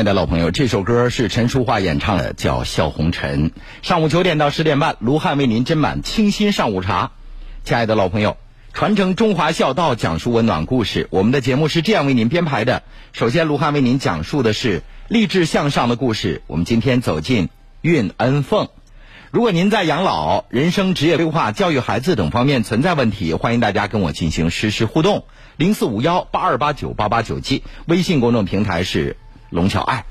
亲爱的老朋友，这首歌是陈淑桦演唱的，叫《笑红尘》。上午九点到十点半，卢汉为您斟满清新上午茶。亲爱的老朋友，传承中华孝道，讲述温暖故事。我们的节目是这样为您编排的：首先，卢汉为您讲述的是励志向上的故事。我们今天走进运恩凤。如果您在养老、人生职业规划、教育孩子等方面存在问题，欢迎大家跟我进行实时互动。零四五幺八二八九八八九七，微信公众平台是。龙小爱，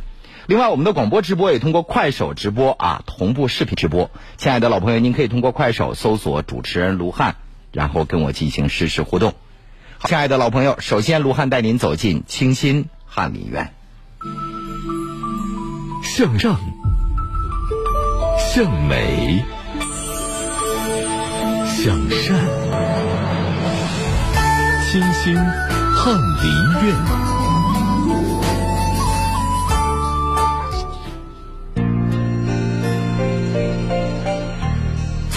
另外我们的广播直播也通过快手直播啊，同步视频直播。亲爱的老朋友，您可以通过快手搜索主持人卢汉，然后跟我进行实时互动。亲爱的老朋友，首先卢汉带您走进清新翰林院，向上，向美，向善，清新翰林院。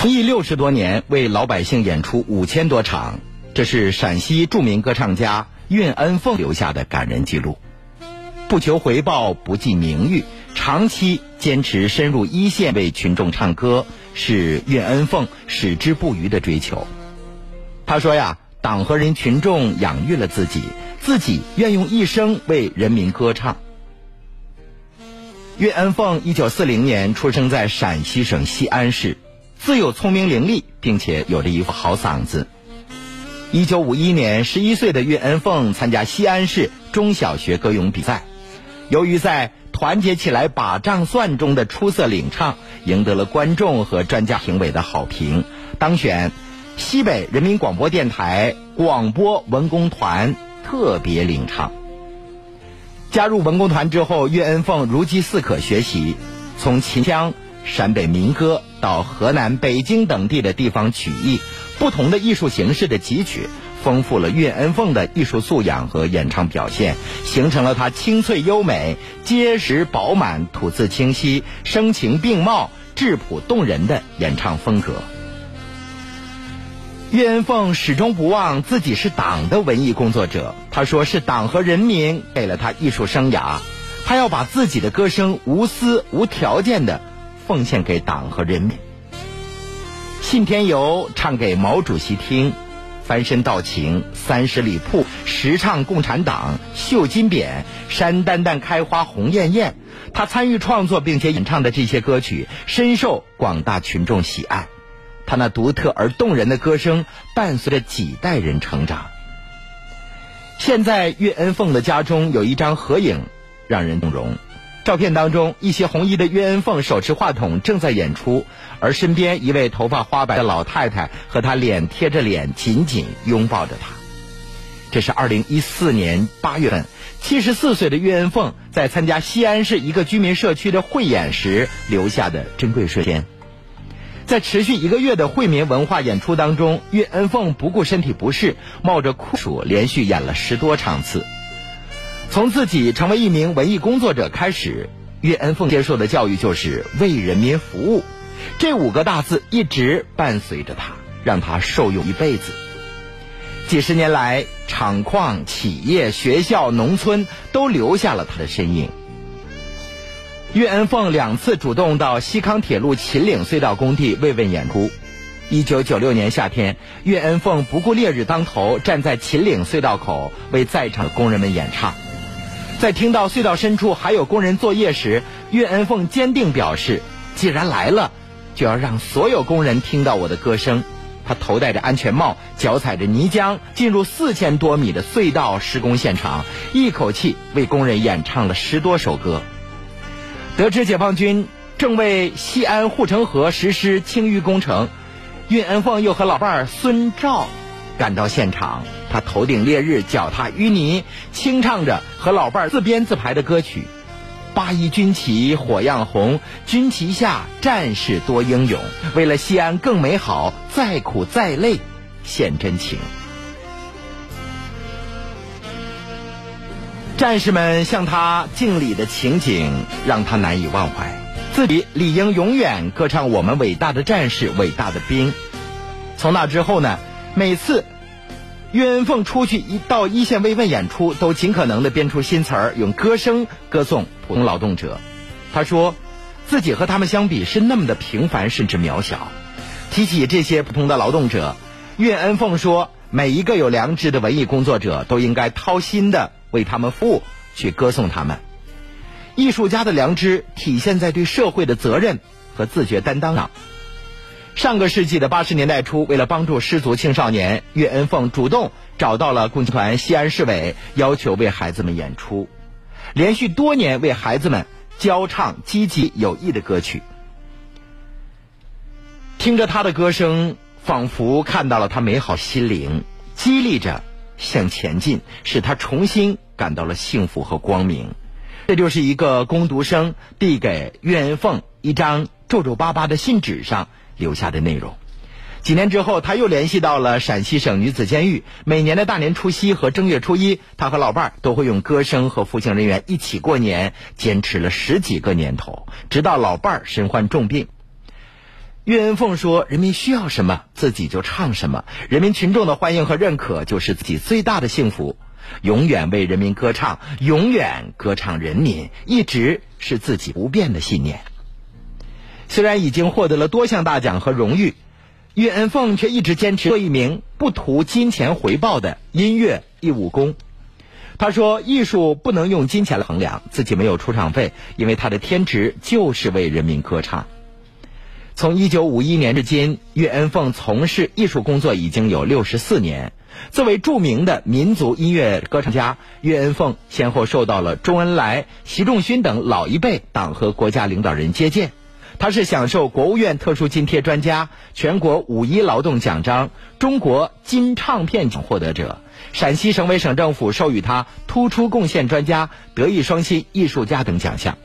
从艺六十多年，为老百姓演出五千多场，这是陕西著名歌唱家运恩凤留下的感人记录。不求回报，不计名誉，长期坚持深入一线为群众唱歌，是运恩凤矢志不渝的追求。他说呀，党和人群众养育了自己，自己愿用一生为人民歌唱。运恩凤一九四零年出生在陕西省西安市。自幼聪明伶俐，并且有着一副好嗓子。一九五一年，十一岁的岳恩凤参加西安市中小学歌咏比赛，由于在“团结起来把账算”中的出色领唱，赢得了观众和专家评委的好评，当选西北人民广播电台广播文工团特别领唱。加入文工团之后，岳恩凤如饥似渴学习，从秦腔。陕北民歌到河南、北京等地的地方曲艺，不同的艺术形式的汲取，丰富了岳恩凤的艺术素养和演唱表现，形成了她清脆优美、结实饱满、吐字清晰、声情并茂、质朴动人的演唱风格。岳恩凤始终不忘自己是党的文艺工作者，他说是党和人民给了他艺术生涯，他要把自己的歌声无私、无条件的。奉献给党和人民。信天游唱给毛主席听，翻身道情三十里铺，实唱共产党绣金匾，山丹丹开花红艳艳。他参与创作并且演唱的这些歌曲，深受广大群众喜爱。他那独特而动人的歌声，伴随着几代人成长。现在岳恩凤的家中有一张合影，让人动容。照片当中，一袭红衣的岳恩凤手持话筒正在演出，而身边一位头发花白的老太太和她脸贴着脸，紧紧拥抱着她。这是二零一四年八月份，七十四岁的岳恩凤在参加西安市一个居民社区的汇演时留下的珍贵瞬间。在持续一个月的惠民文化演出当中，岳恩凤不顾身体不适，冒着酷暑连续演了十多场次。从自己成为一名文艺工作者开始，岳恩凤接受的教育就是为人民服务，这五个大字一直伴随着他，让他受用一辈子。几十年来，厂矿、企业、学校、农村都留下了他的身影。岳恩凤两次主动到西康铁路秦岭隧道工地慰问演出。一九九六年夏天，岳恩凤不顾烈日当头，站在秦岭隧道口为在场的工人们演唱。在听到隧道深处还有工人作业时，岳恩凤坚定表示：“既然来了，就要让所有工人听到我的歌声。”他头戴着安全帽，脚踩着泥浆，进入四千多米的隧道施工现场，一口气为工人演唱了十多首歌。得知解放军正为西安护城河实施清淤工程，岳恩凤又和老伴儿孙照。赶到现场，他头顶烈日，脚踏淤泥，轻唱着和老伴儿自编自排的歌曲：“八一军旗火样红，军旗下战士多英勇。为了西安更美好，再苦再累，献真情。”战士们向他敬礼的情景让他难以忘怀，自己理应永远歌唱我们伟大的战士、伟大的兵。从那之后呢？每次岳恩凤出去一到一线慰问演出，都尽可能的编出新词儿，用歌声歌颂普通劳动者。他说，自己和他们相比是那么的平凡，甚至渺小。提起这些普通的劳动者，岳恩凤说，每一个有良知的文艺工作者都应该掏心的为他们服务，去歌颂他们。艺术家的良知体现在对社会的责任和自觉担当上。上个世纪的八十年代初，为了帮助失足青少年，岳恩凤主动找到了共青团西安市委，要求为孩子们演出，连续多年为孩子们教唱积极有益的歌曲。听着他的歌声，仿佛看到了他美好心灵，激励着向前进，使他重新感到了幸福和光明。这就是一个攻读生递给岳恩凤一张皱皱巴巴的信纸上。留下的内容。几年之后，他又联系到了陕西省女子监狱。每年的大年初七和正月初一，他和老伴儿都会用歌声和服刑人员一起过年，坚持了十几个年头，直到老伴儿身患重病。岳恩凤说：“人民需要什么，自己就唱什么。人民群众的欢迎和认可，就是自己最大的幸福。永远为人民歌唱，永远歌唱人民，一直是自己不变的信念。”虽然已经获得了多项大奖和荣誉，岳恩凤却一直坚持做一名不图金钱回报的音乐义务工。他说：“艺术不能用金钱来衡量，自己没有出场费，因为他的天职就是为人民歌唱。”从一九五一年至今，岳恩凤从事艺术工作已经有六十四年。作为著名的民族音乐歌唱家，岳恩凤先后受到了周恩来、习仲勋等老一辈党和国家领导人接见。他是享受国务院特殊津贴专家、全国五一劳动奖章、中国金唱片奖获得者，陕西省委省政府授予他突出贡献专家、德艺双馨艺术家等奖项。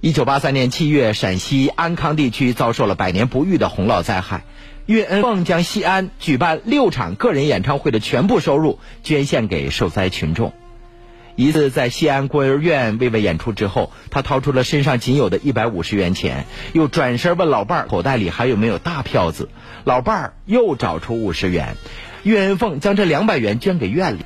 一九八三年七月，陕西安康地区遭受了百年不遇的洪涝灾害，岳恩凤将西安举办六场个人演唱会的全部收入捐献给受灾群众。一次在西安孤儿院慰问演出之后，他掏出了身上仅有的一百五十元钱，又转身问老伴儿口袋里还有没有大票子。老伴儿又找出五十元，岳云凤将这两百元捐给院里。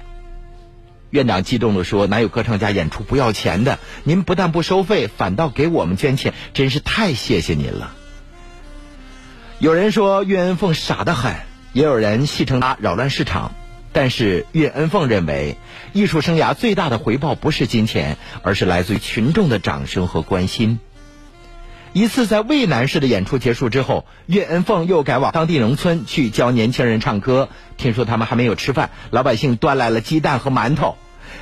院长激动地说：“哪有歌唱家演出不要钱的？您不但不收费，反倒给我们捐钱，真是太谢谢您了。”有人说岳云凤傻得很，也有人戏称他扰乱市场。但是岳恩凤认为，艺术生涯最大的回报不是金钱，而是来自于群众的掌声和关心。一次在渭南市的演出结束之后，岳恩凤又赶往当地农村去教年轻人唱歌。听说他们还没有吃饭，老百姓端来了鸡蛋和馒头。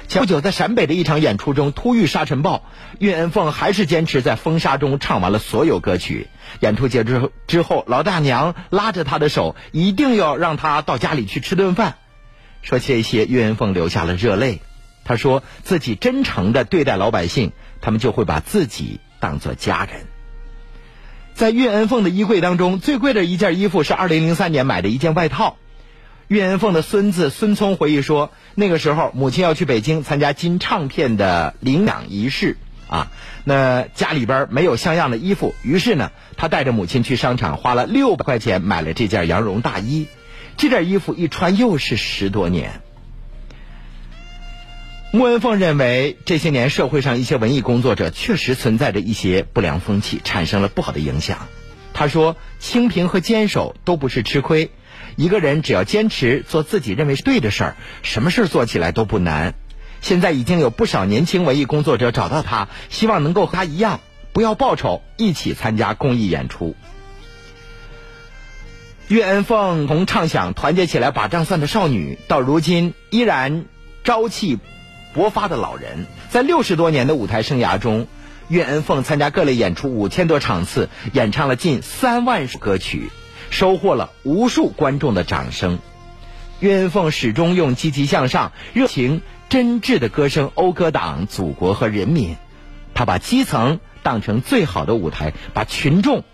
前不久，在陕北的一场演出中突遇沙尘暴，岳恩凤还是坚持在风沙中唱完了所有歌曲。演出结束之后，老大娘拉着他的手，一定要让他到家里去吃顿饭。说这些，岳恩凤流下了热泪。他说自己真诚的对待老百姓，他们就会把自己当做家人。在岳恩凤的衣柜当中，最贵的一件衣服是二零零三年买的一件外套。岳恩凤的孙子孙聪回忆说，那个时候母亲要去北京参加金唱片的领奖仪式啊，那家里边没有像样的衣服，于是呢，他带着母亲去商场，花了六百块钱买了这件羊绒大衣。这件衣服一穿又是十多年。穆文凤认为，这些年社会上一些文艺工作者确实存在着一些不良风气，产生了不好的影响。他说：“清贫和坚守都不是吃亏，一个人只要坚持做自己认为是对的事儿，什么事儿做起来都不难。现在已经有不少年轻文艺工作者找到他，希望能够和他一样，不要报酬，一起参加公益演出。”岳恩凤从唱响团结起来把账算的少女，到如今依然朝气勃发的老人，在六十多年的舞台生涯中，岳恩凤参加各类演出五千多场次，演唱了近三万首歌曲，收获了无数观众的掌声。岳恩凤始终用积极向上、热情真挚的歌声讴歌党、祖国和人民。他把基层当成最好的舞台，把群众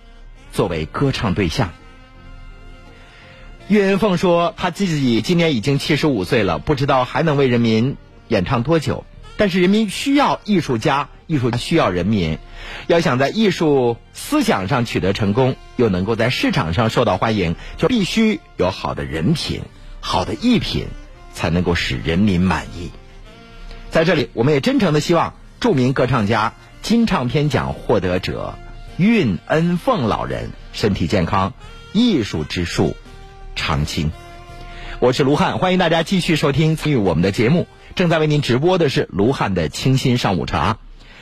作为歌唱对象。岳云凤说：“他自己今年已经七十五岁了，不知道还能为人民演唱多久。但是人民需要艺术家，艺术家需要人民。要想在艺术思想上取得成功，又能够在市场上受到欢迎，就必须有好的人品。好的艺品才能够使人民满意。在这里，我们也真诚的希望著名歌唱家、金唱片奖获得者运恩凤老人身体健康，艺术之树常青。我是卢汉，欢迎大家继续收听参与我们的节目。正在为您直播的是卢汉的清新上午茶。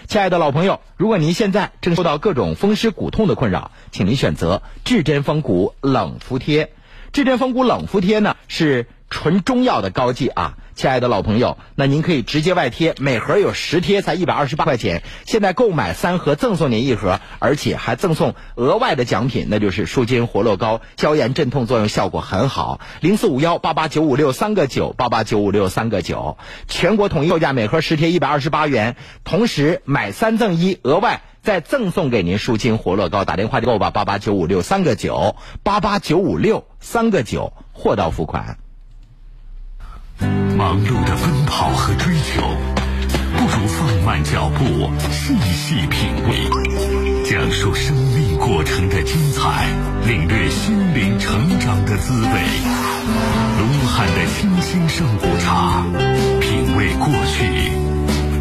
亲爱的老朋友，如果您现在正受到各种风湿骨痛的困扰，请您选择至臻风骨冷敷贴。至臻风骨冷敷贴呢是纯中药的膏剂啊。亲爱的老朋友，那您可以直接外贴，每盒有十贴，才一百二十八块钱。现在购买三盒赠送您一盒，而且还赠送额外的奖品，那就是舒筋活络膏，消炎镇痛作用效果很好。零四五幺八八九五六三个九八八九五六三个九，全国统一售价每盒十贴一百二十八元，同时买三赠一，额外再赠送给您舒筋活络膏。打电话就购吧，八八九五六三个九八八九五六三个九，货到付款。忙碌的奔跑和追求，不如放慢脚步，细细品味，讲述生命过程的精彩，领略心灵成长的滋味。卢汉的清新上午茶，品味过去，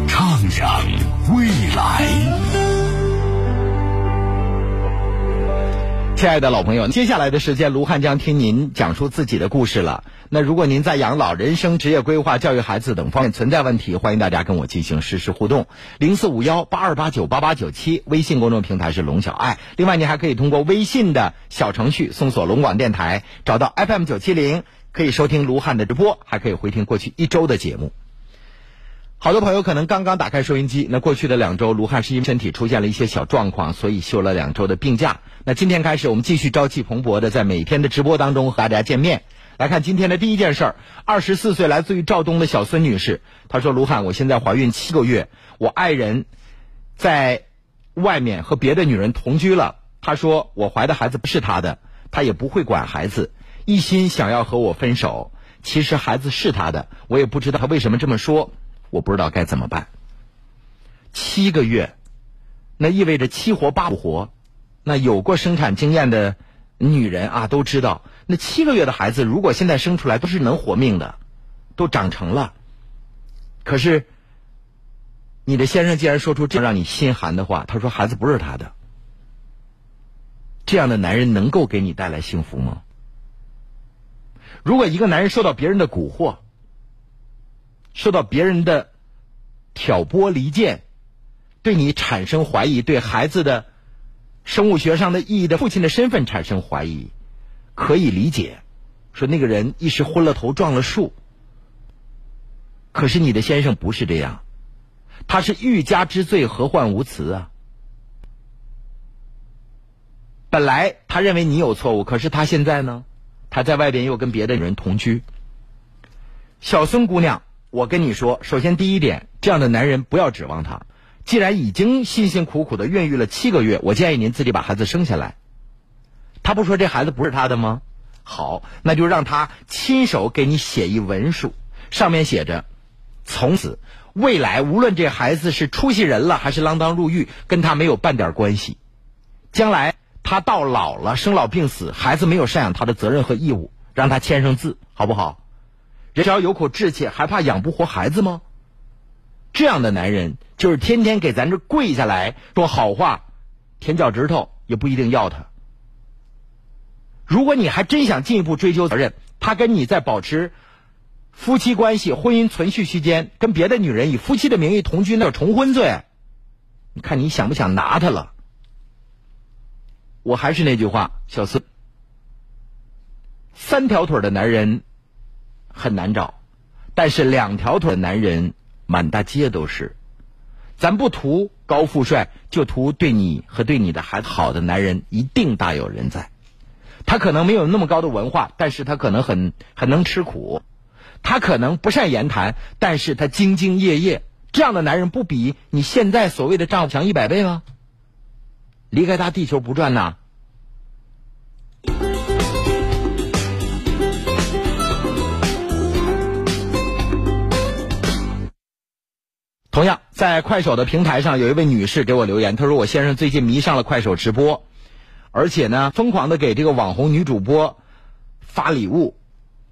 畅想未来。亲爱的老朋友，接下来的时间，卢汉将听您讲述自己的故事了。那如果您在养老、人生、职业规划、教育孩子等方面存在问题，欢迎大家跟我进行实时互动。零四五幺八二八九八八九七，微信公众平台是龙小爱。另外，您还可以通过微信的小程序搜索龙广电台，找到 FM 九七零，可以收听卢汉的直播，还可以回听过去一周的节目。好多朋友可能刚刚打开收音机，那过去的两周，卢汉是因为身体出现了一些小状况，所以休了两周的病假。那今天开始，我们继续朝气蓬勃的在每天的直播当中和大家见面。来看今天的第一件事儿，二十四岁来自于肇东的小孙女士，她说：“卢汉，我现在怀孕七个月，我爱人在外面和别的女人同居了。她说我怀的孩子不是她的，她也不会管孩子，一心想要和我分手。其实孩子是她的，我也不知道她为什么这么说。”我不知道该怎么办。七个月，那意味着七活八不活。那有过生产经验的女人啊，都知道，那七个月的孩子如果现在生出来都是能活命的，都长成了。可是，你的先生既然说出这样让你心寒的话，他说孩子不是他的，这样的男人能够给你带来幸福吗？如果一个男人受到别人的蛊惑，受到别人的挑拨离间，对你产生怀疑，对孩子的生物学上的意义的父亲的身份产生怀疑，可以理解。说那个人一时昏了头撞了树，可是你的先生不是这样，他是欲加之罪，何患无辞啊！本来他认为你有错误，可是他现在呢？他在外边又跟别的女人同居。小孙姑娘。我跟你说，首先第一点，这样的男人不要指望他。既然已经辛辛苦苦的孕育了七个月，我建议您自己把孩子生下来。他不说这孩子不是他的吗？好，那就让他亲手给你写一文书，上面写着：从此未来无论这孩子是出息人了还是锒铛入狱，跟他没有半点关系。将来他到老了，生老病死，孩子没有赡养他的责任和义务，让他签上字，好不好？只要有口志气，还怕养不活孩子吗？这样的男人就是天天给咱这跪下来说好话，舔脚趾头也不一定要他。如果你还真想进一步追究责任，他跟你在保持夫妻关系、婚姻存续期间，跟别的女人以夫妻的名义同居，那重婚罪。你看你想不想拿他了？我还是那句话，小四，三条腿的男人。很难找，但是两条腿的男人满大街都是。咱不图高富帅，就图对你和对你的孩子好的男人一定大有人在。他可能没有那么高的文化，但是他可能很很能吃苦。他可能不善言谈，但是他兢兢业业。这样的男人不比你现在所谓的丈夫强一百倍吗？离开他，地球不转呐。同样，在快手的平台上，有一位女士给我留言，她说：“我先生最近迷上了快手直播，而且呢，疯狂的给这个网红女主播发礼物，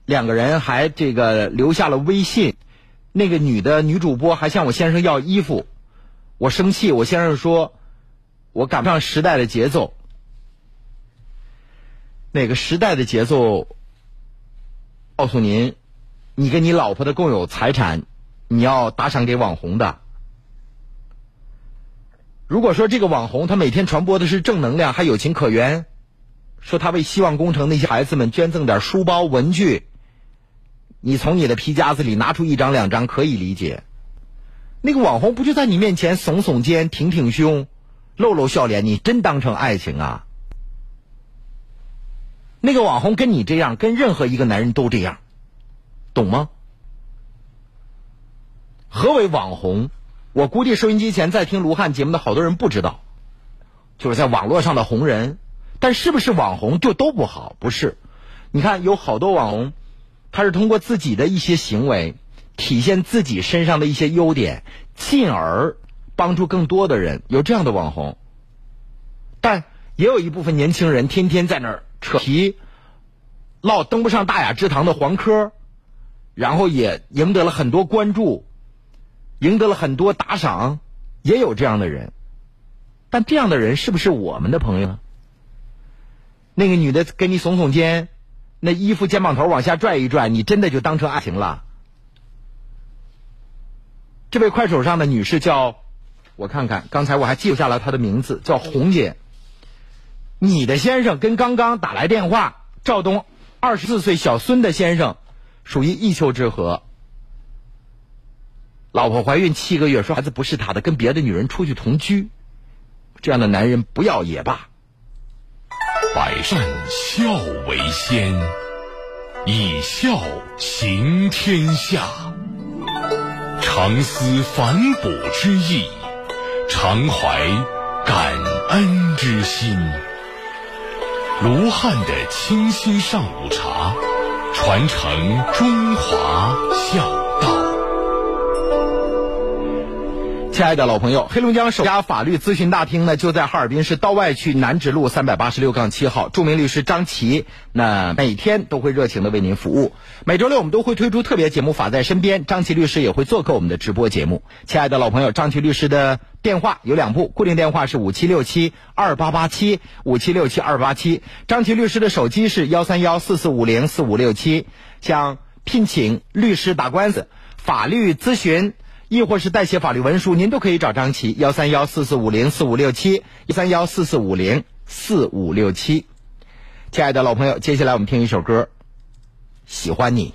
两个人还这个留下了微信。那个女的女主播还向我先生要衣服，我生气，我先生说，我赶不上时代的节奏。哪个时代的节奏？告诉您，你跟你老婆的共有财产，你要打赏给网红的。如果说这个网红他每天传播的是正能量，还有情可原，说他为希望工程那些孩子们捐赠点书包文具，你从你的皮夹子里拿出一张两张可以理解。那个网红不就在你面前耸耸肩、挺挺胸、露露笑脸，你真当成爱情啊？那个网红跟你这样，跟任何一个男人都这样，懂吗？何为网红？我估计收音机前在听卢汉节目的好多人不知道，就是在网络上的红人。但是不是网红就都不好？不是。你看，有好多网红，他是通过自己的一些行为，体现自己身上的一些优点，进而帮助更多的人。有这样的网红，但也有一部分年轻人天天在那儿。扯皮，唠登不上大雅之堂的黄科，然后也赢得了很多关注，赢得了很多打赏，也有这样的人。但这样的人是不是我们的朋友？那个女的给你耸耸肩，那衣服肩膀头往下拽一拽，你真的就当成爱情了？这位快手上的女士叫，我看看，刚才我还记录下了她的名字，叫红姐。你的先生跟刚刚打来电话赵东二十四岁小孙的先生，属于一丘之貉。老婆怀孕七个月，说孩子不是他的，跟别的女人出去同居，这样的男人不要也罢。百善孝为先，以孝行天下。常思反哺之意，常怀感恩之心。卢汉的清新上午茶，传承中华孝亲爱的老朋友，黑龙江首家法律咨询大厅呢，就在哈尔滨市道外区南直路三百八十六杠七号。著名律师张琪，那每天都会热情的为您服务。每周六我们都会推出特别节目《法在身边》，张琪律师也会做客我们的直播节目。亲爱的老朋友，张琪律师的电话有两部，固定电话是五七六七二八八七五七六七二八七，张琪律师的手机是幺三幺四四五零四五六七。想聘请律师打官司、法律咨询。亦或是代写法律文书，您都可以找张琪，幺三幺四四五零四五六七，幺三幺四四五零四五六七。亲爱的老朋友，接下来我们听一首歌，《喜欢你》。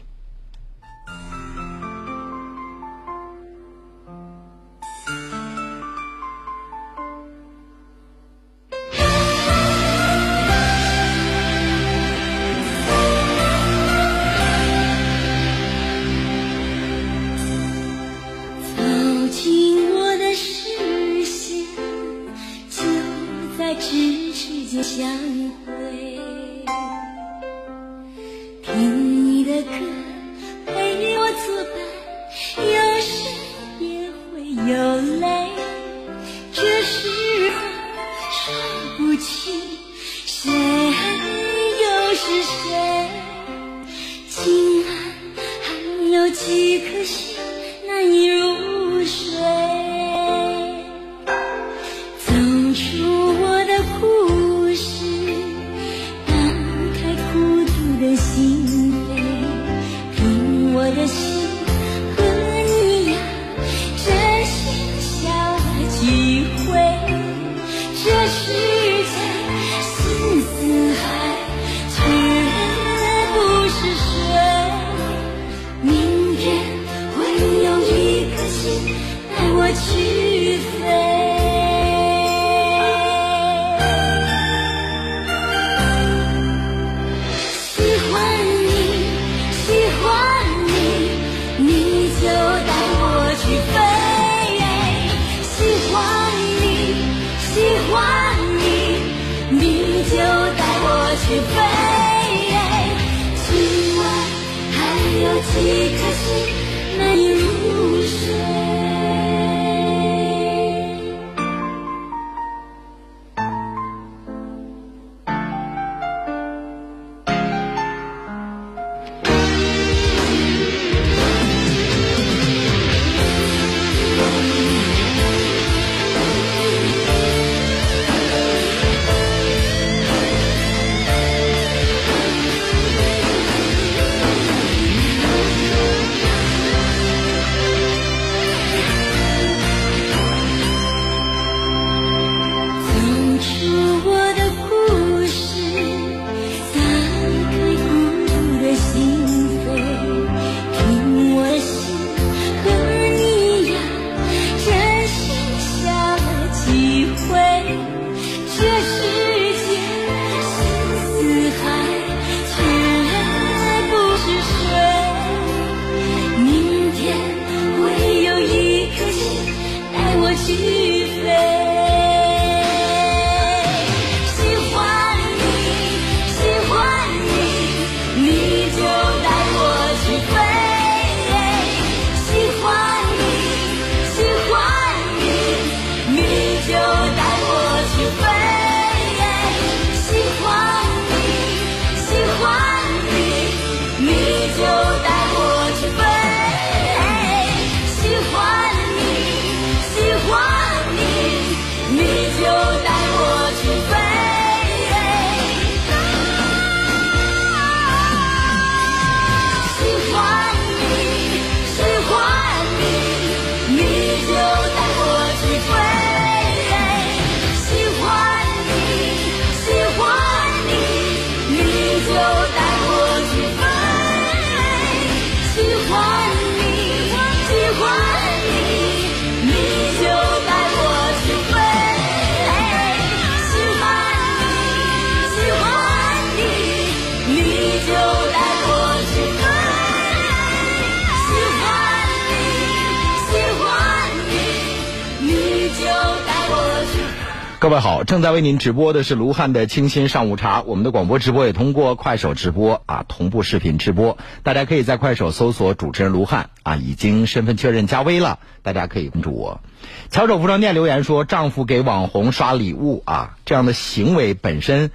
各位好，正在为您直播的是卢汉的清新上午茶。我们的广播直播也通过快手直播啊，同步视频直播。大家可以在快手搜索主持人卢汉啊，已经身份确认加微了，大家可以关注我。巧手服装店留言说，丈夫给网红刷礼物啊，这样的行为本身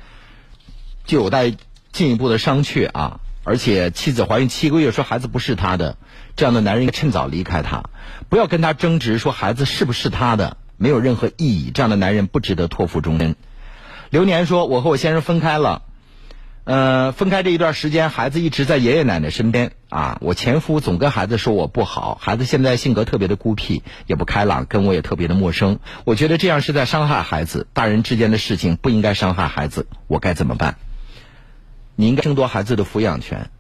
就有待进一步的商榷啊。而且妻子怀孕七个月，说孩子不是他的，这样的男人应该趁早离开他，不要跟他争执说孩子是不是他的。没有任何意义，这样的男人不值得托付终身。流年说：“我和我先生分开了，呃，分开这一段时间，孩子一直在爷爷奶奶身边啊。我前夫总跟孩子说我不好，孩子现在性格特别的孤僻，也不开朗，跟我也特别的陌生。我觉得这样是在伤害孩子，大人之间的事情不应该伤害孩子，我该怎么办？你应该争夺孩子的抚养权。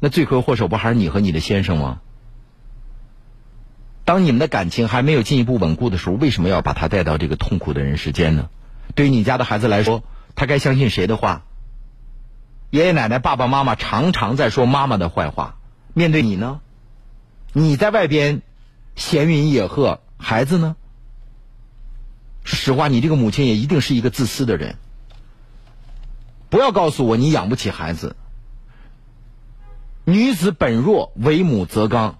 那罪魁祸首不还是你和你的先生吗？”当你们的感情还没有进一步稳固的时候，为什么要把他带到这个痛苦的人世间呢？对于你家的孩子来说，他该相信谁的话？爷爷奶奶、爸爸妈妈常常在说妈妈的坏话。面对你呢？你在外边闲云野鹤，孩子呢？实话，你这个母亲也一定是一个自私的人。不要告诉我你养不起孩子。女子本弱，为母则刚。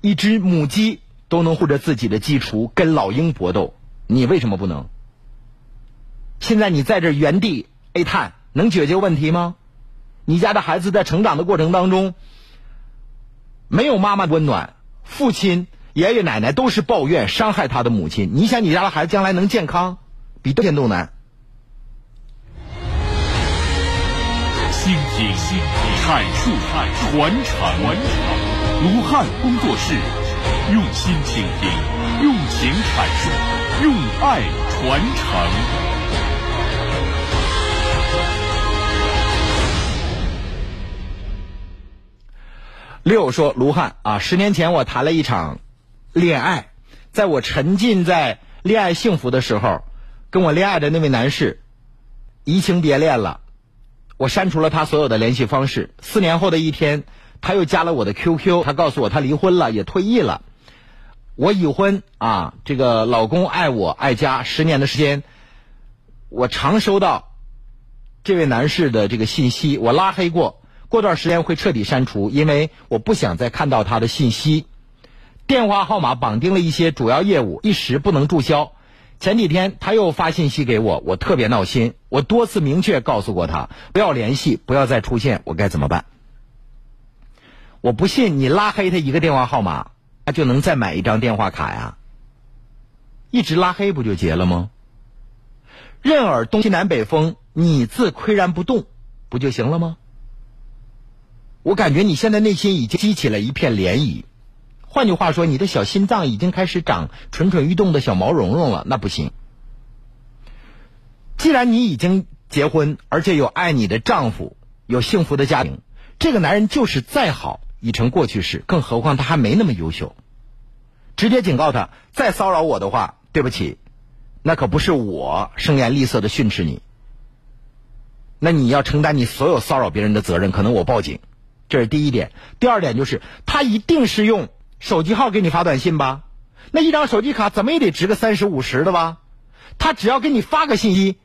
一只母鸡都能护着自己的鸡雏跟老鹰搏斗，你为什么不能？现在你在这原地哀叹，能解决问题吗？你家的孩子在成长的过程当中，没有妈妈温暖，父亲、爷爷奶奶都是抱怨伤害他的母亲。你想你家的孩子将来能健康，比天都难。倾听、阐述、传承。卢汉工作室，用心倾听，用情阐述，用爱传承。六说卢汉啊，十年前我谈了一场恋爱，在我沉浸在恋爱幸福的时候，跟我恋爱的那位男士移情别恋了，我删除了他所有的联系方式。四年后的一天。他又加了我的 QQ，他告诉我他离婚了，也退役了。我已婚啊，这个老公爱我爱家，十年的时间，我常收到这位男士的这个信息，我拉黑过，过段时间会彻底删除，因为我不想再看到他的信息。电话号码绑定了一些主要业务，一时不能注销。前几天他又发信息给我，我特别闹心。我多次明确告诉过他，不要联系，不要再出现，我该怎么办？我不信你拉黑他一个电话号码，他就能再买一张电话卡呀？一直拉黑不就结了吗？任尔东西南北风，你自岿然不动，不就行了吗？我感觉你现在内心已经激起了一片涟漪，换句话说，你的小心脏已经开始长蠢蠢欲动的小毛茸茸了，那不行。既然你已经结婚，而且有爱你的丈夫，有幸福的家庭，这个男人就是再好。已成过去式，更何况他还没那么优秀。直接警告他，再骚扰我的话，对不起，那可不是我声言厉色的训斥你。那你要承担你所有骚扰别人的责任，可能我报警。这是第一点。第二点就是，他一定是用手机号给你发短信吧？那一张手机卡怎么也得值个三十五十的吧？他只要给你发个信息，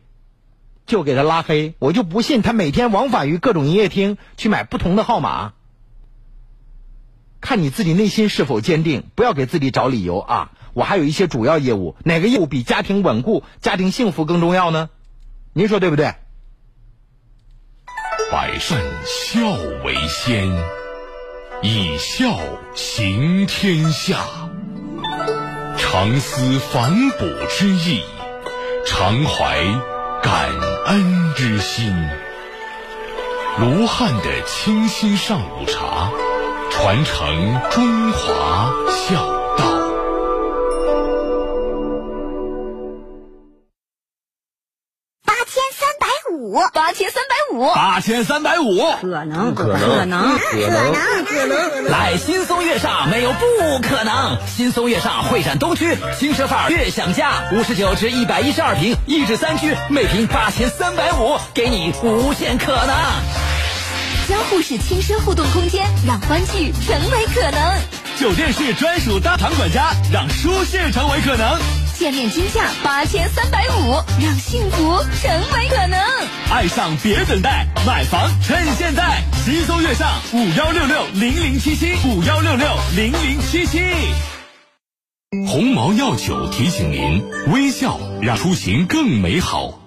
就给他拉黑。我就不信他每天往返于各种营业厅去买不同的号码。看你自己内心是否坚定，不要给自己找理由啊！我还有一些主要业务，哪个业务比家庭稳固、家庭幸福更重要呢？您说对不对？百善孝为先，以孝行天下。常思反哺之意，常怀感恩之心。卢汉的清新上午茶，传承中华孝道。八千三百五，八千三百五，可能，可能，可能，可能，可能。来新松月上没有不可能，新松月上会展东区，轻奢范儿悦享家，五十九至一百一十二平，一至三居，每平八千三百五，给你无限可能。交互式亲身互动空间，让欢聚成为可能。酒店式专属大堂管家，让舒适成为可能。见面均价八千三百五，让幸福成为可能。爱上别等待，买房趁现在。轻松月上五幺六六零零七七五幺六六零零七七。鸿茅药酒提醒您：微笑让出行更美好。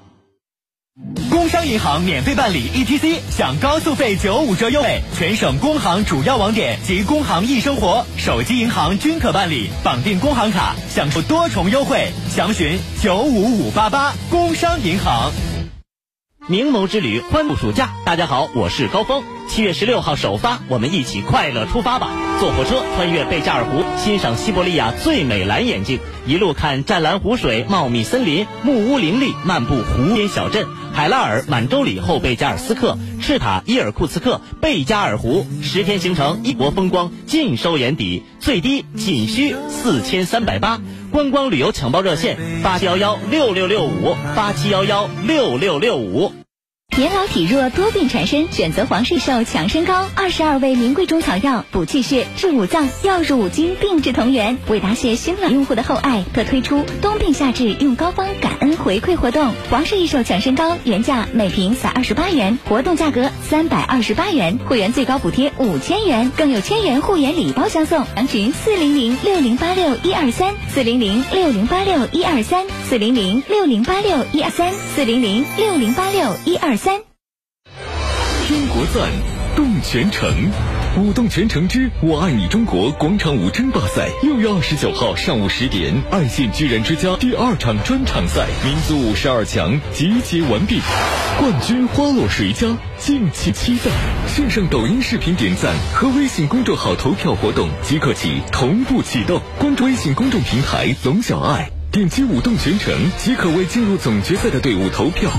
工商银行免费办理 ETC，享高速费九五折优惠，全省工行主要网点及工行易生活手机银行均可办理，绑定工行卡享受多重优惠，详询九五五八八工商银行。明眸之旅，欢度暑假。大家好，我是高峰。七月十六号首发，我们一起快乐出发吧！坐火车穿越贝加尔湖，欣赏西伯利亚最美蓝眼睛，一路看湛蓝湖水、茂密森林、木屋林立，漫步湖边小镇，海拉尔、满洲里后贝加尔斯克、赤塔、伊尔库茨克、贝加尔湖，十天行程，异国风光尽收眼底，最低仅需四千三百八。观光旅游抢报热线：八七幺幺六六六五八七幺幺六六六五。年老体弱多病缠身，选择黄氏寿强身膏，二十二味名贵中草药，补气血、治五脏，药入五经，病治同源。为答谢新老用户的厚爱，特推出冬病夏治用膏方感恩回馈活动。黄氏益寿强身膏原价每瓶才二十八元，活动价格三百二十八元，会员最高补贴五千元，更有千元护眼礼包相送。详询四零零六零八六一二三四零零六零八六一二三四零零六零八六一二三四零零六零八六一二三。中国赞，动全城，舞动全城之我爱你中国广场舞争霸赛，六月二十九号上午十点，爱信居然之家第二场专场赛，民族舞十二强集结完毕，冠军花落谁家？敬请期待。线上抖音视频点赞和微信公众号投票活动即刻起同步启动，关注微信公众平台龙小爱，点击舞动全城即可为进入总决赛的队伍投票。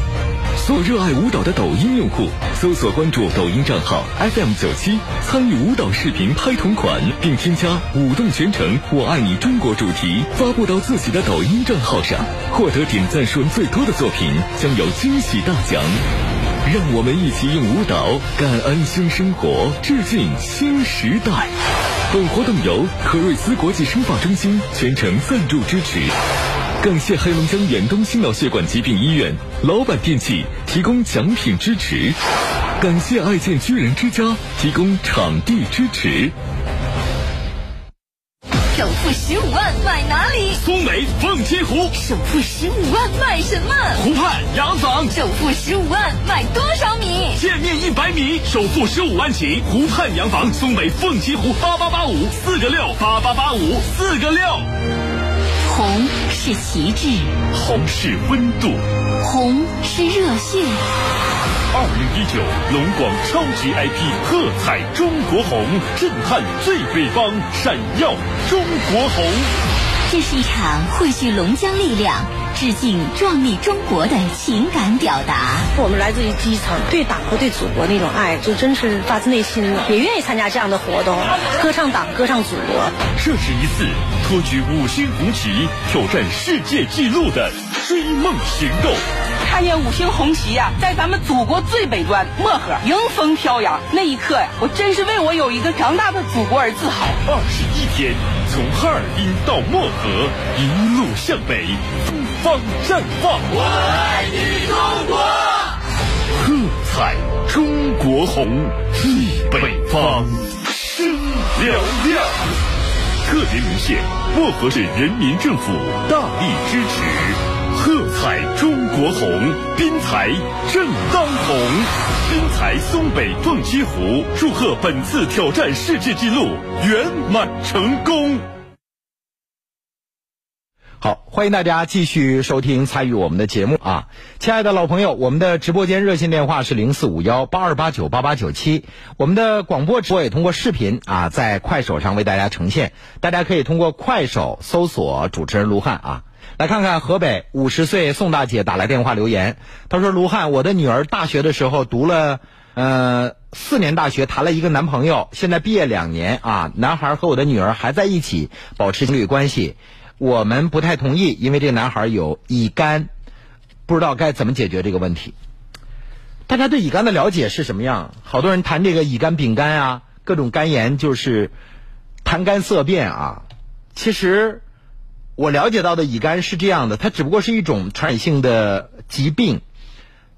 所热爱舞蹈的抖音用户，搜索关注抖音账号 FM 九七，参与舞蹈视频拍同款，并添加“舞动全程我爱你中国”主题发布到自己的抖音账号上，获得点赞数最多的作品将有惊喜大奖。让我们一起用舞蹈感恩新生活，致敬新时代。本活动由可瑞斯国际生发中心全程赞助支持。感谢黑龙江远东心脑血管疾病医院、老板电器提供奖品支持，感谢爱健居人之家提供场地支持。首付十五万买哪里？松北凤栖湖。首付十五万买什么？湖畔洋房。首付十五万买多少米？建面一百米。首付十五万起，湖畔洋房，松北凤栖湖，八八八五四个六，八八八五四个六。红是旗帜，红是温度，红是热血。二零一九龙广超级 IP 喝彩中国红，震撼最北方，闪耀中国红。这是一场汇聚龙江力量、致敬壮丽中国的情感表达。我们来自于基层，对党和对祖国那种爱，就真是发自内心的，也愿意参加这样的活动，歌唱党，歌唱祖国。这是一次托举五星红旗、挑战世界纪录的追梦行动。看见五星红旗呀、在咱们祖国最北端漠河迎风飘扬，那一刻呀，我真是为我有一个强大的祖国而自豪。二十一天，从哈尔滨到漠河，一路向北，方绽放。我爱你，中国！喝彩中国红，忆北方，声嘹亮。特别鸣谢漠河市人民政府大力支持。喝彩中国红，滨才正当红。滨才松北凤栖湖，祝贺本次挑战世界纪录圆满成功。好，欢迎大家继续收听参与我们的节目啊，亲爱的老朋友，我们的直播间热线电话是零四五幺八二八九八八九七，我们的广播直播也通过视频啊，在快手上为大家呈现，大家可以通过快手搜索主持人卢汉啊。来看看河北五十岁宋大姐打来电话留言，她说：“卢汉，我的女儿大学的时候读了呃四年大学，谈了一个男朋友，现在毕业两年啊，男孩和我的女儿还在一起，保持情侣关系。我们不太同意，因为这个男孩有乙肝，不知道该怎么解决这个问题。大家对乙肝的了解是什么样？好多人谈这个乙肝、丙肝啊，各种肝炎，就是谈肝色变啊。其实我了解到的乙肝是这样的，它只不过是一种传染性的疾病，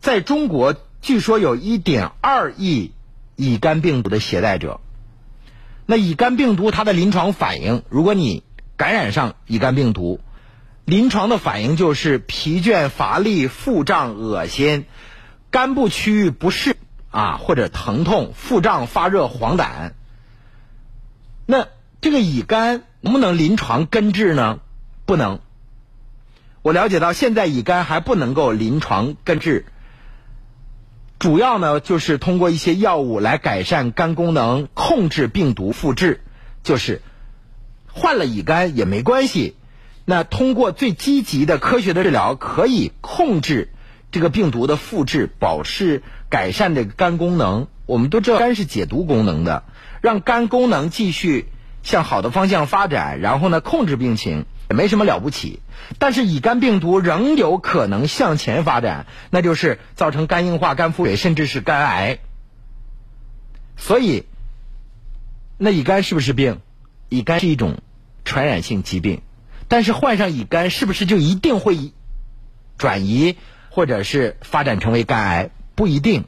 在中国据说有1.2亿乙肝病毒的携带者。那乙肝病毒它的临床反应，如果你感染上乙肝病毒，临床的反应就是疲倦、乏力、腹胀、恶心，肝部区域不适啊，或者疼痛、腹胀、发热、黄疸。那这个乙肝能不能临床根治呢？不能。我了解到，现在乙肝还不能够临床根治，主要呢就是通过一些药物来改善肝功能，控制病毒复制，就是。患了乙肝也没关系，那通过最积极的科学的治疗，可以控制这个病毒的复制，保持改善这个肝功能。我们都知道肝是解毒功能的，让肝功能继续向好的方向发展，然后呢控制病情也没什么了不起。但是乙肝病毒仍有可能向前发展，那就是造成肝硬化、肝腹水，甚至是肝癌。所以，那乙肝是不是病？乙肝是一种传染性疾病，但是患上乙肝是不是就一定会转移或者是发展成为肝癌？不一定。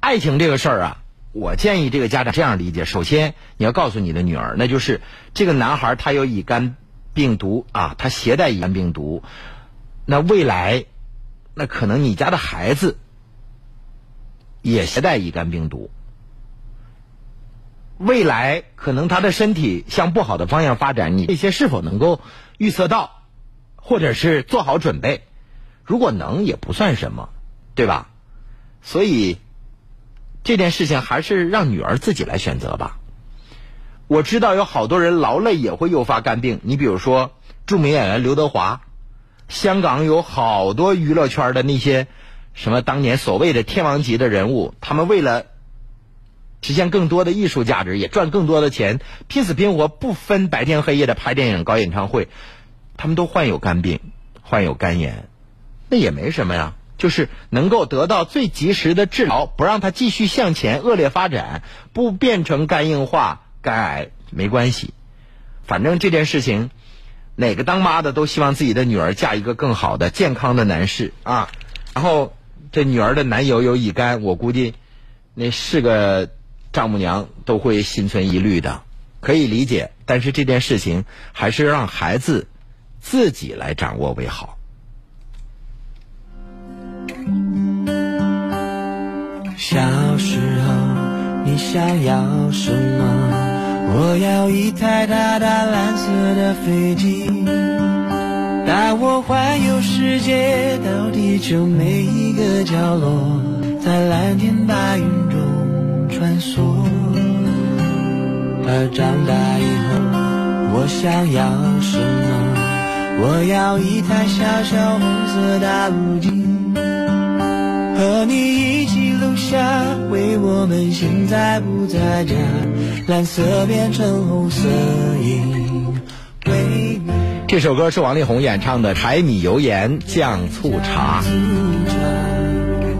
爱情这个事儿啊，我建议这个家长这样理解：首先，你要告诉你的女儿，那就是这个男孩他有乙肝病毒啊，他携带乙肝病毒，那未来那可能你家的孩子也携带乙肝病毒。未来可能他的身体向不好的方向发展，你这些是否能够预测到，或者是做好准备？如果能，也不算什么，对吧？所以这件事情还是让女儿自己来选择吧。我知道有好多人劳累也会诱发肝病，你比如说著名演员刘德华，香港有好多娱乐圈的那些什么当年所谓的天王级的人物，他们为了实现更多的艺术价值，也赚更多的钱，拼死拼活，不分白天黑夜的拍电影、搞演唱会，他们都患有肝病，患有肝炎，那也没什么呀，就是能够得到最及时的治疗，不让它继续向前恶劣发展，不变成肝硬化、肝癌，没关系。反正这件事情，哪个当妈的都希望自己的女儿嫁一个更好的、健康的男士啊。然后这女儿的男友有乙肝，我估计那是个。丈母娘都会心存疑虑的，可以理解，但是这件事情还是让孩子自己来掌握为好。小时候你想要什么？我要一台大大蓝色的飞机，带我环游世界，到地球每一个角落，在蓝天白云中。穿梭，而长大以后，我想要什么？我要一台小小红色大陆机，和你一起录下为我们现在不在家，蓝色变成红色，因为。这首歌是王力宏演唱的《柴米油盐酱醋茶》。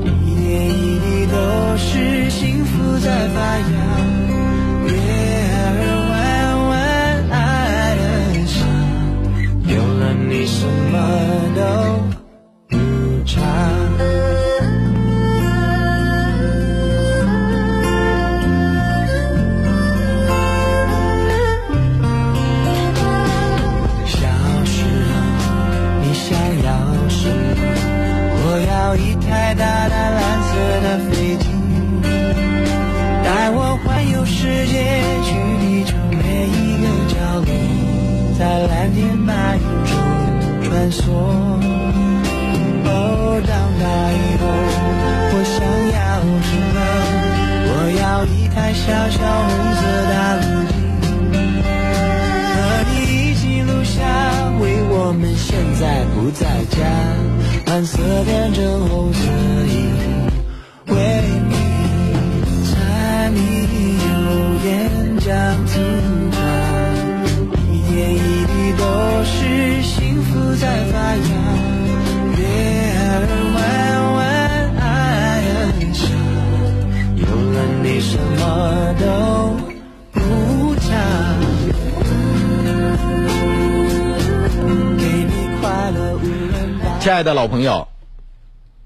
一点一滴都是在发芽，月儿弯弯，爱的傻，有了你什么都不差。小时候你想要什么？我要一台大大蓝色的世界，去地球每一个角落，在蓝天白云中穿梭。哦，长大以后我想要什么？我要一台小小红色大陆机。和你一起录下，为我们现在不在家，蓝色变成红色爱的老朋友，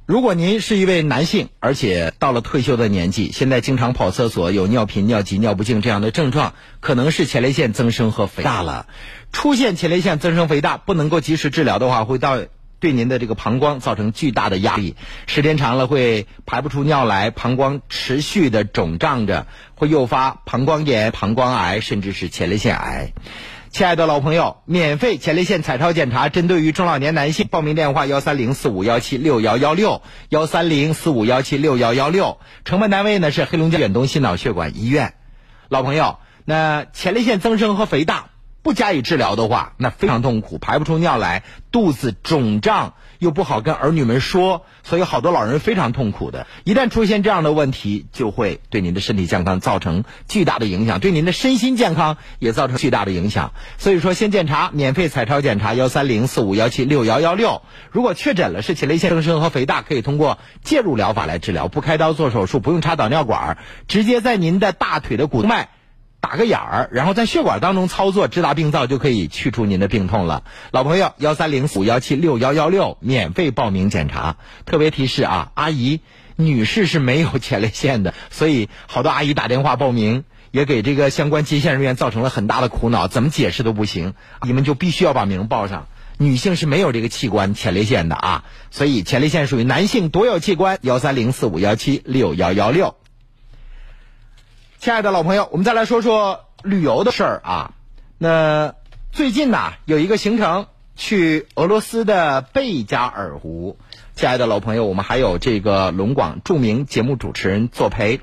如果您是一位男性，而且到了退休的年纪，现在经常跑厕所，有尿频、尿急、尿不尽这样的症状，可能是前列腺增生和肥大了。出现前列腺增生肥大，不能够及时治疗的话，会到对您的这个膀胱造成巨大的压力，时间长了会排不出尿来，膀胱持续的肿胀着，会诱发膀胱炎、膀胱癌，甚至是前列腺癌。亲爱的老朋友，免费前列腺彩超检查，针对于中老年男性，报名电话幺三零四五幺七六幺幺六幺三零四五幺七六幺幺六，承办单位呢是黑龙江远东心脑血管医院。老朋友，那前列腺增生和肥大不加以治疗的话，那非常痛苦，排不出尿来，肚子肿胀，又不好跟儿女们说，所以好多老人非常痛苦的。一旦出现这样的问题，就会对您的身体健康造成巨大的影响，对您的身心健康也造成巨大的影响。所以说，先检查，免费彩超检查幺三零四五幺七六幺幺六。如果确诊了是前列腺增生和肥大，可以通过介入疗法来治疗，不开刀做手术，不用插导尿管，直接在您的大腿的骨动脉。打个眼儿，然后在血管当中操作，直达病灶就可以去除您的病痛了。老朋友，幺三零五幺七六幺幺六，免费报名检查。特别提示啊，阿姨、女士是没有前列腺的，所以好多阿姨打电话报名，也给这个相关接线人员造成了很大的苦恼，怎么解释都不行。你们就必须要把名报上。女性是没有这个器官前列腺的啊，所以前列腺属于男性独有器官。幺三零四五幺七六幺幺六。亲爱的老朋友，我们再来说说旅游的事儿啊。那最近呐，有一个行程去俄罗斯的贝加尔湖。亲爱的老朋友，我们还有这个龙广著名节目主持人作陪。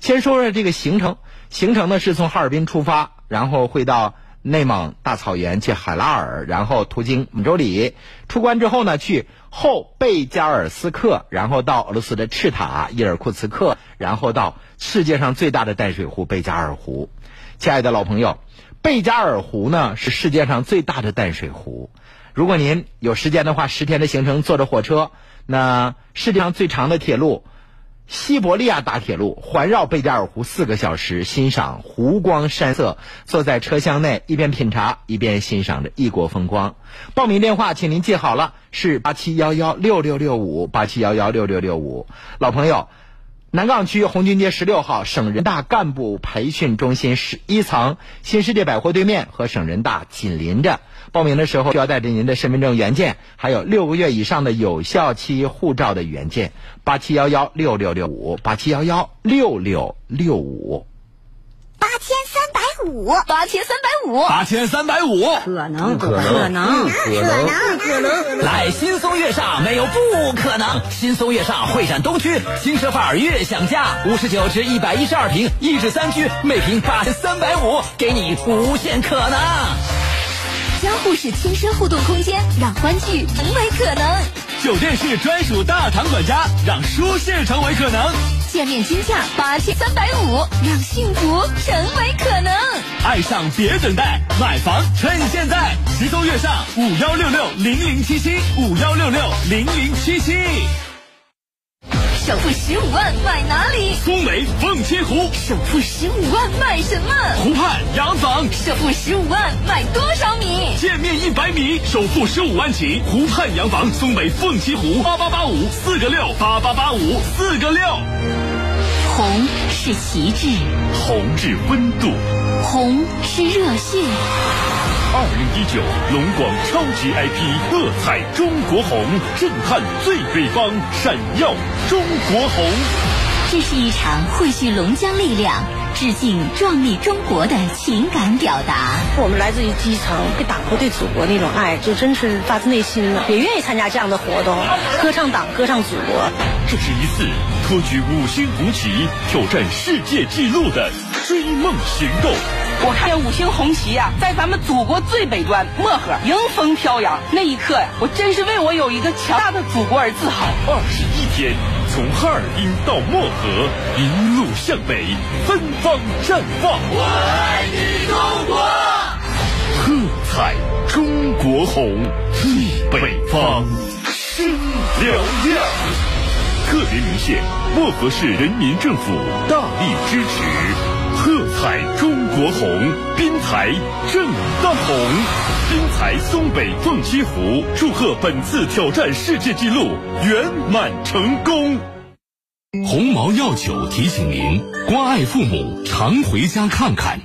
先说说这个行程，行程呢是从哈尔滨出发，然后会到内蒙大草原去海拉尔，然后途经满洲里，出关之后呢去后贝加尔斯克，然后到俄罗斯的赤塔、伊尔库茨克，然后到世界上最大的淡水湖贝加尔湖。亲爱的老朋友，贝加尔湖呢是世界上最大的淡水湖。如果您有时间的话，十天的行程坐着火车，那世界上最长的铁路西伯利亚大铁路环绕贝加尔湖四个小时，欣赏湖光山色，坐在车厢内一边品茶一边欣赏着异国风光。报名电话，请您记好了，是八七幺幺六六六五八七幺幺六六六五。老朋友。南岗区红军街十六号省人大干部培训中心十一层新世界百货对面，和省人大紧邻着。报名的时候需要带着您的身份证原件，还有六个月以上的有效期护照的原件。八七幺幺六六六五，八七幺幺六六六五。八千百五，八千三百五，八千三百五，可能，可能。可能，可能，可能，来新松悦上没有不可能。新松悦上会展东区。轻奢范儿悦享家，五十九至一百一十二平，一至三居，每平八千三百五，给你无限可能。交互式轻奢互动空间，让欢聚成为可能。酒店式专属大堂管家，让舒适成为可能。见面均价八千三百五，让幸福成为可能。爱上别等待，买房趁现在！直搜月上五幺六六零零七七五幺六六零零七七。首付十五万买哪里？松北凤栖湖。首付十五万买什么？湖畔洋房。首付十五万买多少米？见面一百米，首付十五万起。湖畔洋房，松北凤栖湖，八八八五四个六，八八八五四个六。红是旗帜，红是温度，红是热血。二零一九龙广超级 IP 喝彩中国红，震撼最北方，闪耀中国红。这是一场汇聚龙江力量、致敬壮丽中国的情感表达。我们来自于基层，对党和对祖国那种爱，就真是发自内心的，也愿意参加这样的活动，歌唱党，歌唱祖国。这是一次托举五星红旗、挑战世界纪录的追梦行动。我看见五星红旗呀、在咱们祖国最北端漠河迎风飘扬，那一刻呀，我真是为我有一个强大的祖国而自豪。二十一天，从哈尔滨到漠河，一路向北，芬芳绽放。我爱你，中国！喝彩中国红，最北方，声嘹亮。特别鸣谢漠河市人民政府大力支持。喝彩中国红，滨财正当红，滨财松北凤栖湖，祝贺本次挑战世界纪录圆满成功。鸿茅药酒提醒您：关爱父母，常回家看看。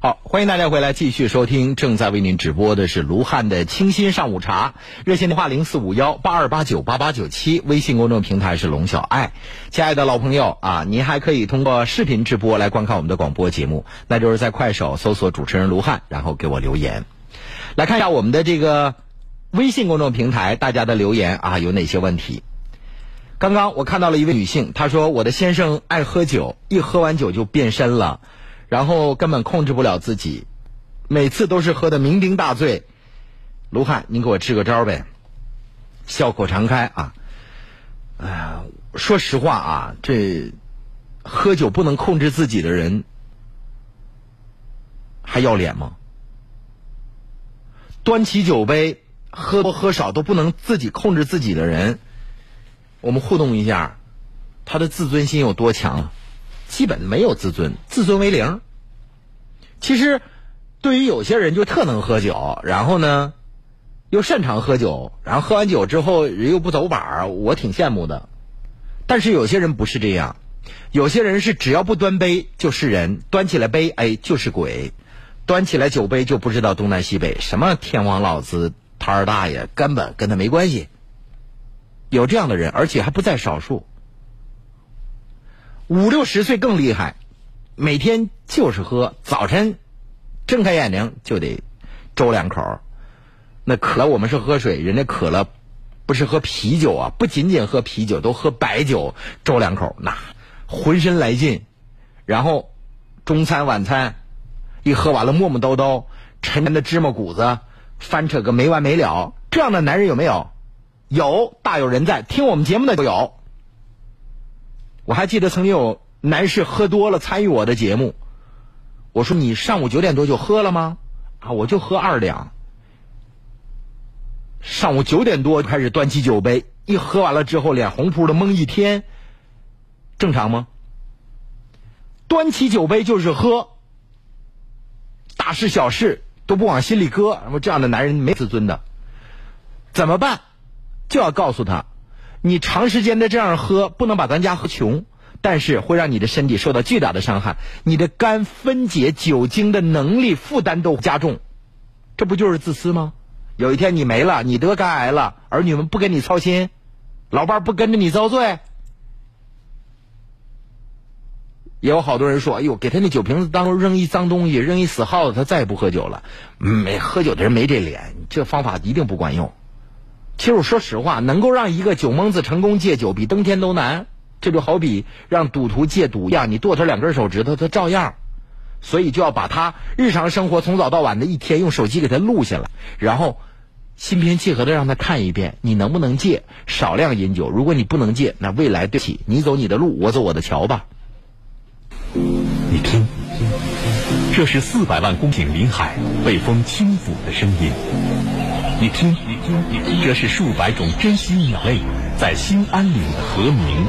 好，欢迎大家回来继续收听，正在为您直播的是卢汉的清新上午茶，热线电话零四五幺八二八九八八九七，微信公众平台是龙小爱。亲爱的老朋友啊，您还可以通过视频直播来观看我们的广播节目，那就是在快手搜索主持人卢汉，然后给我留言。来看一下我们的这个微信公众平台，大家的留言啊有哪些问题？刚刚我看到了一位女性，她说我的先生爱喝酒，一喝完酒就变身了。然后根本控制不了自己，每次都是喝的酩酊大醉。卢汉，您给我支个招呗，笑口常开啊！哎呀，说实话啊，这喝酒不能控制自己的人，还要脸吗？端起酒杯，喝多喝少都不能自己控制自己的人，我们互动一下，他的自尊心有多强？基本没有自尊，自尊为零。其实，对于有些人就特能喝酒，然后呢，又擅长喝酒，然后喝完酒之后人又不走板儿，我挺羡慕的。但是有些人不是这样，有些人是只要不端杯就是人，端起来杯哎就是鬼，端起来酒杯就不知道东南西北，什么天王老子、摊儿大爷，根本跟他没关系。有这样的人，而且还不在少数。五六十岁更厉害，每天就是喝，早晨睁开眼睛就得周两口。那渴了我们是喝水，人家渴了不是喝啤酒啊，不仅仅喝啤酒，都喝白酒周两口，那浑身来劲。然后中餐晚餐一喝完了，磨磨叨叨，沉沉的芝麻谷子翻扯个没完没了。这样的男人有没有？有，大有人在。听我们节目的都有。我还记得曾经有男士喝多了参与我的节目，我说你上午九点多就喝了吗？啊，我就喝二两。上午九点多就开始端起酒杯，一喝完了之后脸红扑的蒙一天，正常吗？端起酒杯就是喝，大事小事都不往心里搁，那么这样的男人没自尊的，怎么办？就要告诉他。你长时间的这样喝，不能把咱家喝穷，但是会让你的身体受到巨大的伤害，你的肝分解酒精的能力负担都加重，这不就是自私吗？有一天你没了，你得肝癌了，儿女们不跟你操心，老伴不跟着你遭罪，也有好多人说：“哎呦，给他那酒瓶子当扔一脏东西，扔一死耗子，他再也不喝酒了。”没喝酒的人没这脸，这方法一定不管用。其实我说实话，能够让一个酒蒙子成功戒酒，比登天都难。这就好比让赌徒戒赌一样，你剁他两根手指头，他照样。所以就要把他日常生活从早到晚的一天用手机给他录下来，然后心平气和的让他看一遍，你能不能戒？少量饮酒。如果你不能戒，那未来对不起，你走你的路，我走我的桥吧。你听，这是四百万公顷林海被风轻抚的声音。你听，这是数百种珍稀鸟类在新安岭的和鸣。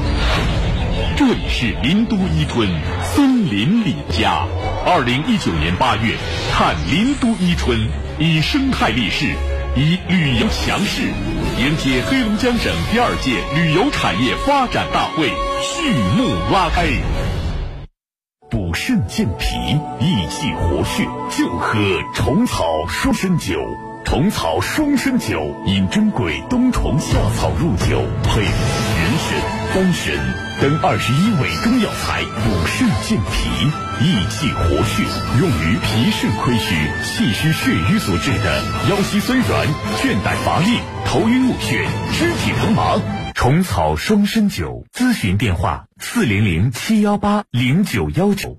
这里是林都伊春森林里家。二零一九年八月，看林都伊春，以生态立市，以旅游强势，迎接黑龙江省第二届旅游产业发展大会序幕拉开。补肾健脾、益气活血，就喝虫草双参酒。虫草双参酒饮珍贵冬虫夏草入酒，配人参、丹参等二十一味中药材，补肾健脾、益气活血，用于脾肾亏虚、气虚血瘀所致的腰膝酸软、倦怠乏力、头晕目眩、肢体疼麻。虫草双参酒，咨询电话：四零零七幺八零九幺九。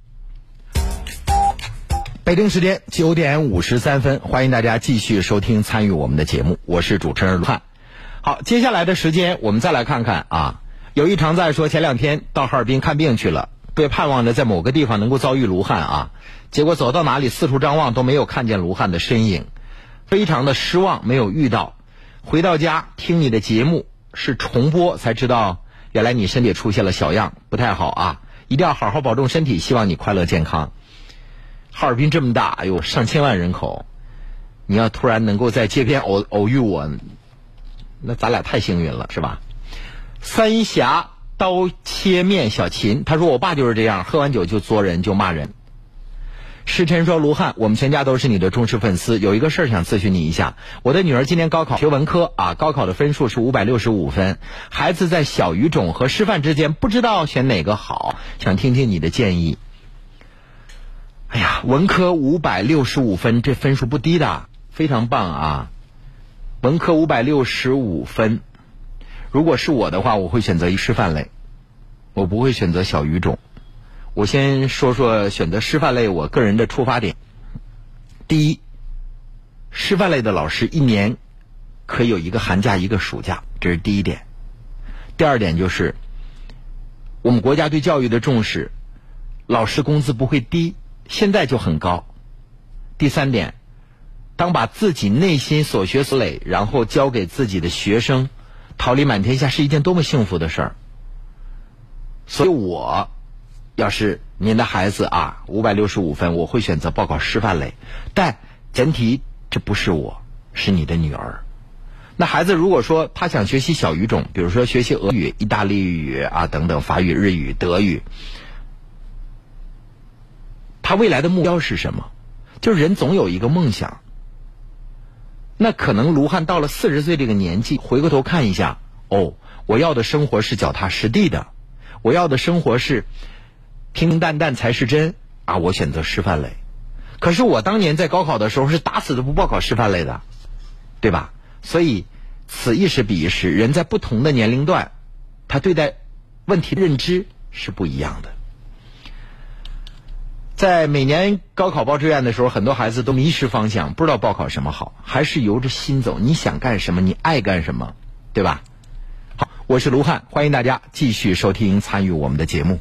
北京时间九点五十三分，欢迎大家继续收听参与我们的节目，我是主持人卢汉。好，接下来的时间我们再来看看啊，有一常在说前两天到哈尔滨看病去了，被，盼望着在某个地方能够遭遇卢汉啊，结果走到哪里四处张望都没有看见卢汉的身影，非常的失望，没有遇到。回到家听你的节目是重播才知道，原来你身体出现了小样，不太好啊，一定要好好保重身体，希望你快乐健康。哈尔滨这么大，哎呦，上千万人口，你要突然能够在街边偶偶遇我，那咱俩太幸运了，是吧？三峡刀切面小秦，他说我爸就是这样，喝完酒就作人就骂人。时辰说卢汉，我们全家都是你的忠实粉丝，有一个事儿想咨询你一下。我的女儿今年高考学文科啊，高考的分数是五百六十五分，孩子在小语种和师范之间不知道选哪个好，想听听你的建议。哎呀，文科五百六十五分，这分数不低的，非常棒啊！文科五百六十五分，如果是我的话，我会选择一师范类，我不会选择小语种。我先说说选择师范类，我个人的出发点。第一，师范类的老师一年可以有一个寒假，一个暑假，这是第一点。第二点就是，我们国家对教育的重视，老师工资不会低。现在就很高。第三点，当把自己内心所学所累，然后交给自己的学生，桃李满天下，是一件多么幸福的事儿。所以我要是您的孩子啊，五百六十五分，我会选择报考师范类，但前提这不是我，是你的女儿。那孩子如果说他想学习小语种，比如说学习俄语、意大利语啊等等，法语、日语、德语。他未来的目标是什么？就是人总有一个梦想。那可能卢汉到了四十岁这个年纪，回过头看一下，哦，我要的生活是脚踏实地的，我要的生活是平平淡淡才是真啊！我选择师范类。可是我当年在高考的时候是打死都不报考师范类的，对吧？所以此一时彼一时，人在不同的年龄段，他对待问题的认知是不一样的。在每年高考报志愿的时候，很多孩子都迷失方向，不知道报考什么好，还是由着心走。你想干什么？你爱干什么？对吧？好，我是卢汉，欢迎大家继续收听参与我们的节目。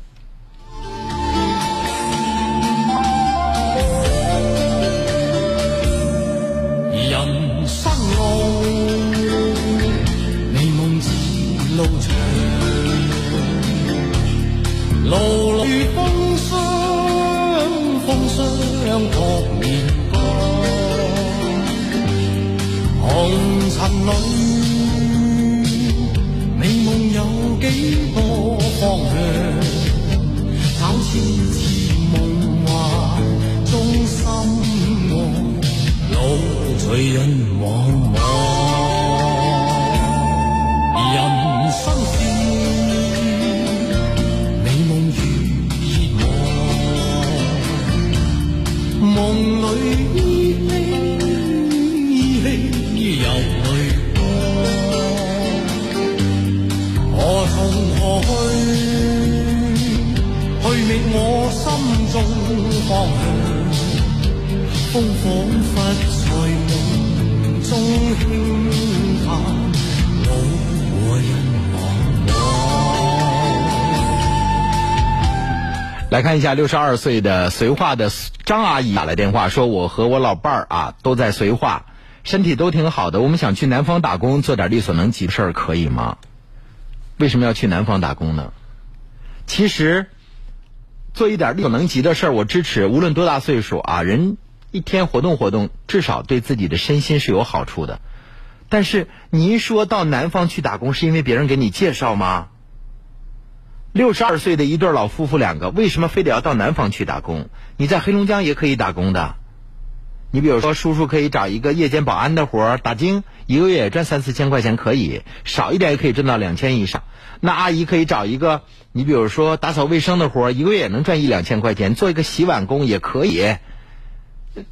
方向，風彷彿在夢中輕嘆，我和人茫茫。来看一下六十二岁的绥化的张阿姨打来电话说：“我和我老伴儿啊都在绥化，身体都挺好的。我们想去南方打工，做点力所能及的事儿，可以吗？为什么要去南方打工呢？其实，做一点力所能及的事儿，我支持。无论多大岁数啊，人一天活动活动，至少对自己的身心是有好处的。但是你说到南方去打工，是因为别人给你介绍吗？六十二岁的一对老夫妇两个，为什么非得要到南方去打工？你在黑龙江也可以打工的。你比如说，叔叔可以找一个夜间保安的活儿，打更一个月也赚三四千块钱，可以少一点也可以挣到两千以上。那阿姨可以找一个，你比如说打扫卫生的活儿，一个月也能赚一两千块钱，做一个洗碗工也可以。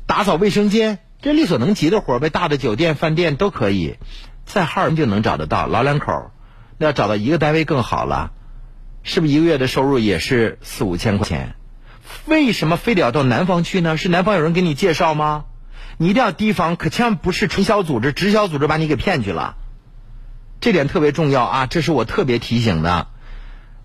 打扫卫生间，这力所能及的活儿呗，大的酒店、饭店都可以，在哈尔滨就能找得到。老两口，那要找到一个单位更好了，是不是一个月的收入也是四五千块钱？为什么非得要到南方去呢？是南方有人给你介绍吗？你一定要提防，可千万不是传销组织、直销组织把你给骗去了，这点特别重要啊！这是我特别提醒的。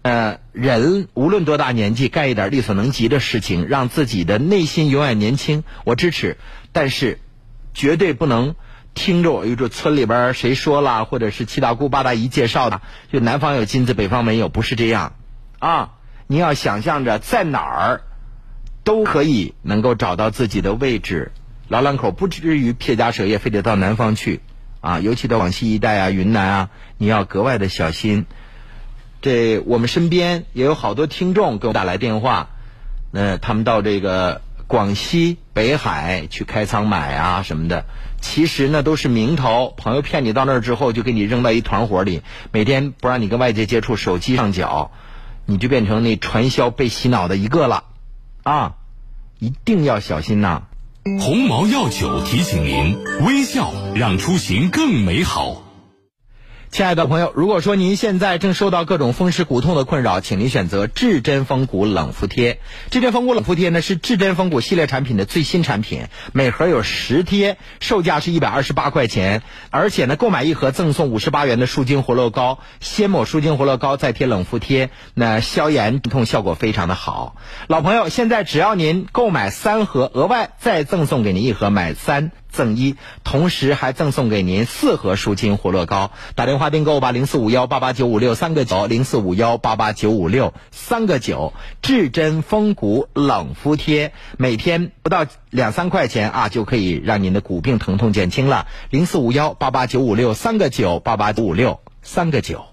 呃，人无论多大年纪，干一点力所能及的事情，让自己的内心永远年轻，我支持。但是，绝对不能听着我一个村里边谁说了，或者是七大姑八大姨介绍的，就南方有金子，北方没有，不是这样啊！你要想象着在哪儿都可以能够找到自己的位置，老两口不至于撇家舍业，非得到南方去啊！尤其到广西一带啊、云南啊，你要格外的小心。这我们身边也有好多听众给我打来电话，那他们到这个广西北海去开仓买啊什么的，其实呢都是名头，朋友骗你到那儿之后就给你扔到一团伙里，每天不让你跟外界接触，手机上缴，你就变成那传销被洗脑的一个了，啊，一定要小心呐！鸿茅药酒提醒您：微笑让出行更美好。亲爱的朋友，如果说您现在正受到各种风湿骨痛的困扰，请您选择至臻风骨冷敷贴。至臻风骨冷敷贴呢是至臻风骨系列产品的最新产品，每盒有十贴，售价是一百二十八块钱，而且呢购买一盒赠送五十八元的舒筋活络膏，先抹舒筋活络膏，再贴冷敷贴，那消炎止痛效果非常的好。老朋友，现在只要您购买三盒，额外再赠送给您一盒，买三。赠一，同时还赠送给您四盒舒筋活络膏。打电话订购吧，零四五幺八八九五六三个九，零四五幺八八九五六三个九。至臻风骨冷敷贴，每天不到两三块钱啊，就可以让您的骨病疼痛减轻了。零四五幺八八九五六三个九，八八九五六三个九。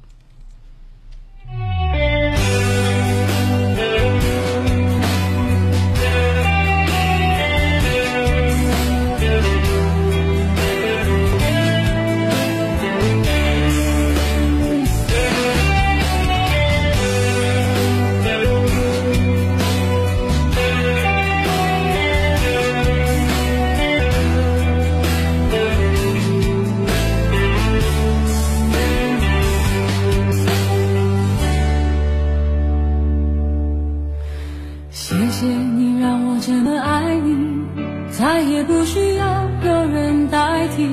再也不需要有人代替。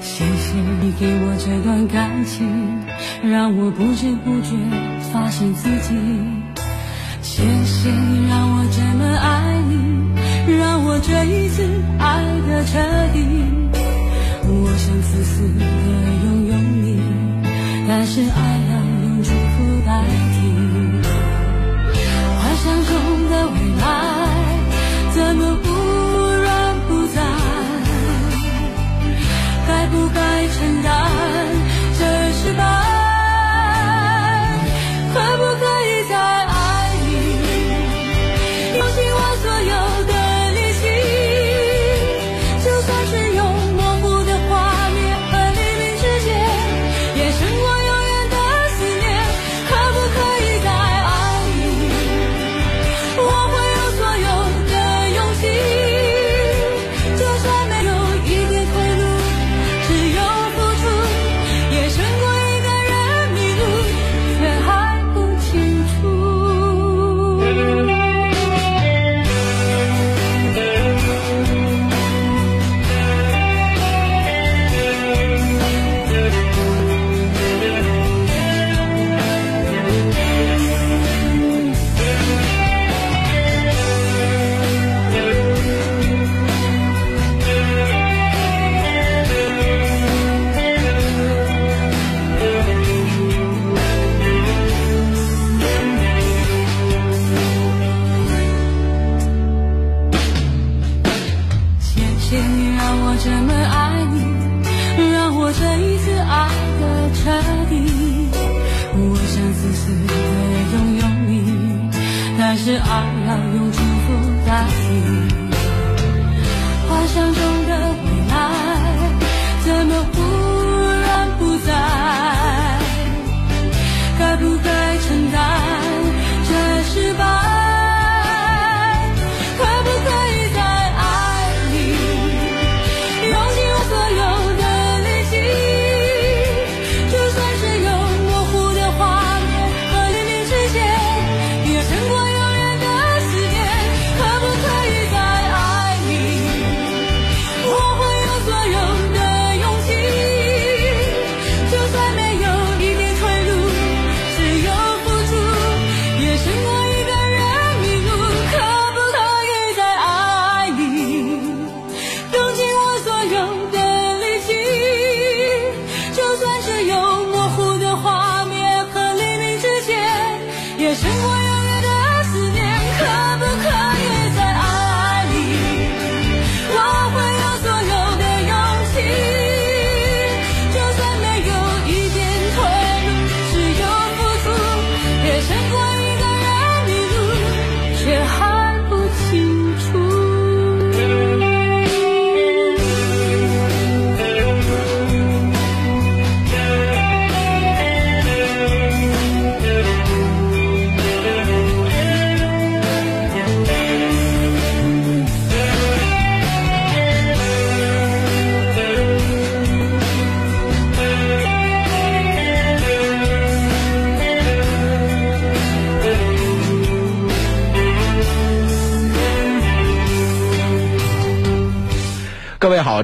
谢谢你给我这段感情，让我不知不觉发现自己。谢谢你让我这么爱你，让我这一次爱的彻底。我想死死的拥有你，但是爱要用祝福代替。幻想中的未来，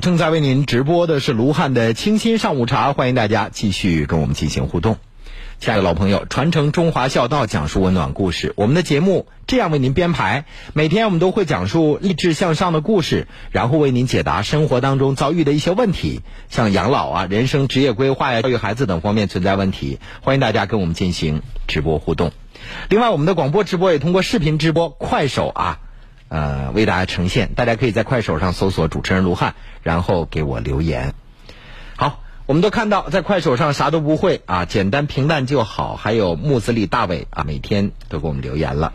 正在为您直播的是卢汉的清新上午茶，欢迎大家继续跟我们进行互动。亲爱的老朋友，传承中华孝道，讲述温暖故事。我们的节目这样为您编排，每天我们都会讲述励志向上的故事，然后为您解答生活当中遭遇的一些问题，像养老啊、人生职业规划呀、教育孩子等方面存在问题，欢迎大家跟我们进行直播互动。另外，我们的广播直播也通过视频直播、快手啊。呃，为大家呈现，大家可以在快手上搜索主持人卢汉，然后给我留言。好，我们都看到在快手上啥都不会啊，简单平淡就好。还有木子李大伟啊，每天都给我们留言了。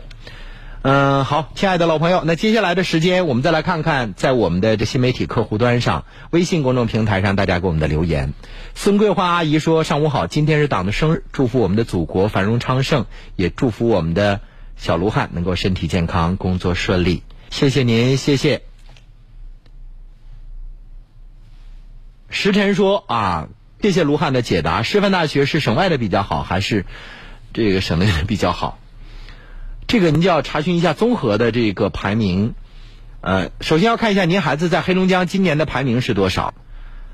嗯、好，亲爱的老朋友，那接下来的时间，我们再来看看在我们的这新媒体客户端上、微信公众平台上大家给我们的留言。孙桂花阿姨说：“上午好，今天是党的生日，祝福我们的祖国繁荣昌盛，也祝福我们的小卢汉能够身体健康，工作顺利。”谢谢您，谢谢。石晨说啊，谢谢卢汉的解答。师范大学是省外的比较好，还是这个省内的比较好？这个您就要查询一下综合的这个排名。呃，首先要看一下您孩子在黑龙江今年的排名是多少，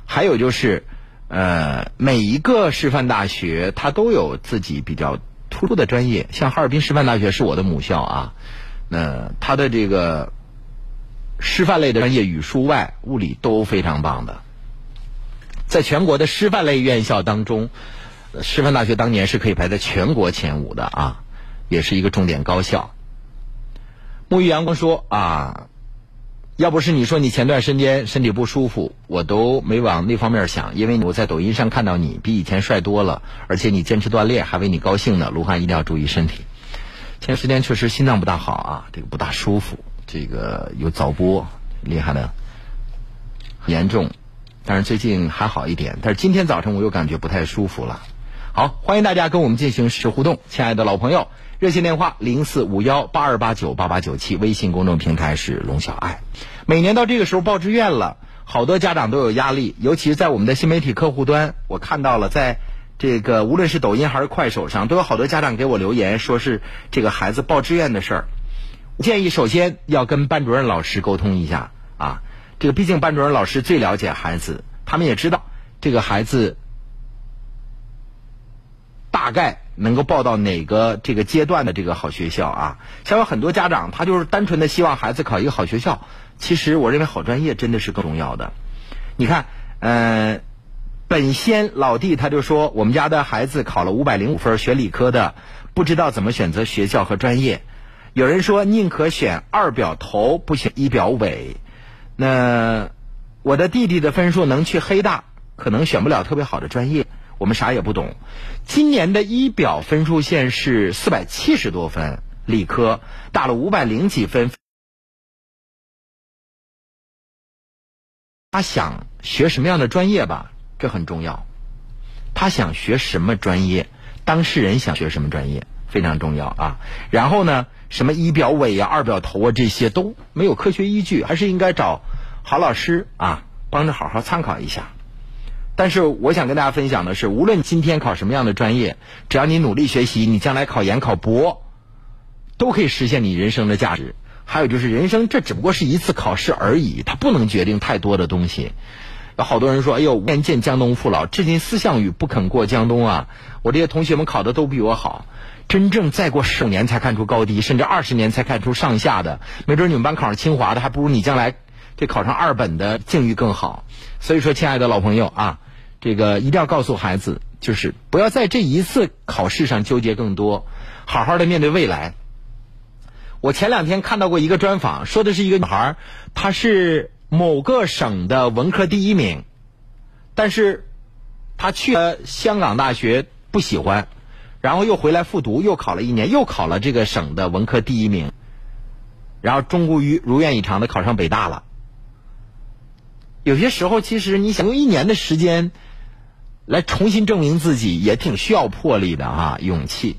还有就是，呃，每一个师范大学它都有自己比较突出的专业，像哈尔滨师范大学是我的母校啊，那它的这个师范类的专业语数外、物理都非常棒的。在全国的师范类院校当中，师范大学当年是可以排在全国前五的啊，也是一个重点高校。沐浴阳光说啊，要不是你说你前段时间身体不舒服，我都没往那方面想，因为我在抖音上看到你比以前帅多了，而且你坚持锻炼，还为你高兴呢。卢汉一定要注意身体。前段时间确实心脏不大好啊，这个不大舒服，这个有早搏，厉害的严重。但是最近还好一点，但是今天早晨我又感觉不太舒服了。好，欢迎大家跟我们进行实时互动，亲爱的老朋友，热线电话零四五幺八二八九八八九七，微信公众平台是龙小爱。每年到这个时候报志愿了，好多家长都有压力，尤其是在我们的新媒体客户端，我看到了在。这个无论是抖音还是快手上，都有好多家长给我留言，说是这个孩子报志愿的事儿。建议首先要跟班主任老师沟通一下啊，这个毕竟班主任老师最了解孩子，他们也知道这个孩子大概能够报到哪个这个阶段的这个好学校啊。像有很多家长，他就是单纯的希望孩子考一个好学校，其实我认为好专业真的是更重要的。你看，嗯、本仙老弟他就说，我们家的孩子考了五百零五分，学理科的，不知道怎么选择学校和专业。有人说宁可选二表头，不选一表尾。那我的弟弟的分数能去黑大，可能选不了特别好的专业。我们啥也不懂。今年的一表分数线是四百七十多分，理科，打了五百零几分。他想学什么样的专业吧？这很重要。他想学什么专业？当事人想学什么专业？非常重要啊。然后呢，什么一表尾啊、二表头啊，这些都没有科学依据，还是应该找好老师啊，帮着好好参考一下。但是我想跟大家分享的是，无论今天考什么样的专业，只要你努力学习，你将来考研考博，都可以实现你人生的价值。还有就是，人生这只不过是一次考试而已，它不能决定太多的东西。有好多人说：“哎呦，愿见江东父老，至今思项羽，不肯过江东啊！”我这些同学们考的都比我好，真正再过十年才看出高低，甚至二十年才看出上下的，没准你们班考上清华的，还不如你将来这考上二本的境遇更好。所以说，亲爱的老朋友啊，这个一定要告诉孩子，就是不要在这一次考试上纠结更多，好好的面对未来。我前两天看到过一个专访，说的是一个女孩，她是某个省的文科第一名，但是她去了香港大学不喜欢，然后又回来复读，又考了一年，又考了这个省的文科第一名，然后终于如愿以偿的考上北大了。有些时候，其实你想用一年的时间来重新证明自己，也挺需要魄力的啊，勇气。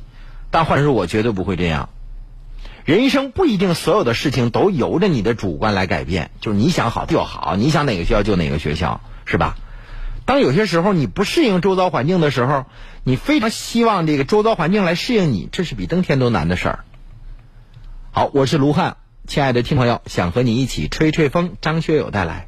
但换成是我绝对不会这样。人生不一定所有的事情都由着你的主观来改变，就是你想好就好，你想哪个学校就哪个学校，是吧？当有些时候你不适应周遭环境的时候，你非常希望这个周遭环境来适应你，这是比登天都难的事儿。好，我是卢汉，亲爱的听朋友，想和你一起吹吹风，张学友带来。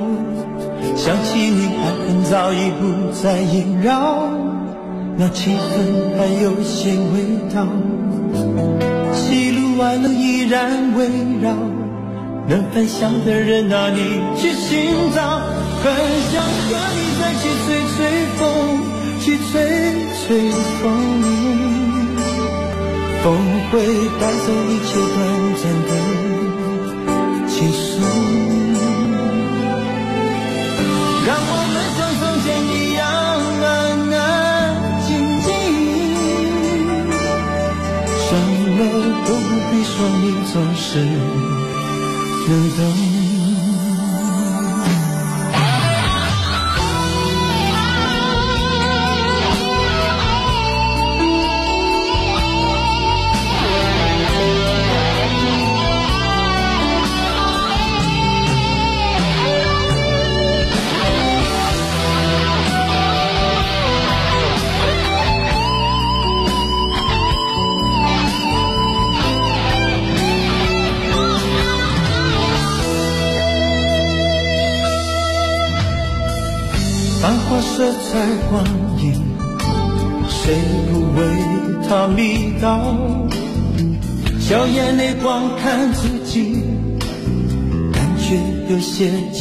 想起你，爱恨早已不再萦绕。那气氛还有些味道，喜怒哀乐依然围绕，能分享的人哪里去寻找。很想和你再去吹吹风，去吹吹风，风会带走一切短暂的轻松，你说，你总是能懂。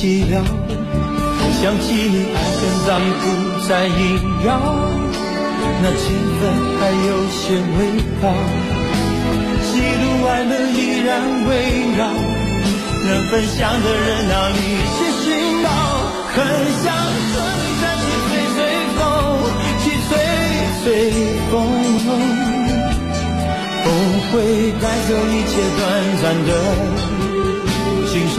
寂寥。想起你，爱恨早已不再萦绕，那气氛还有些味道。喜怒哀乐依然围绕，能分享的人哪里去寻找？很想和你。再去吹吹风，去吹吹风，风会带走一切短暂的轻松，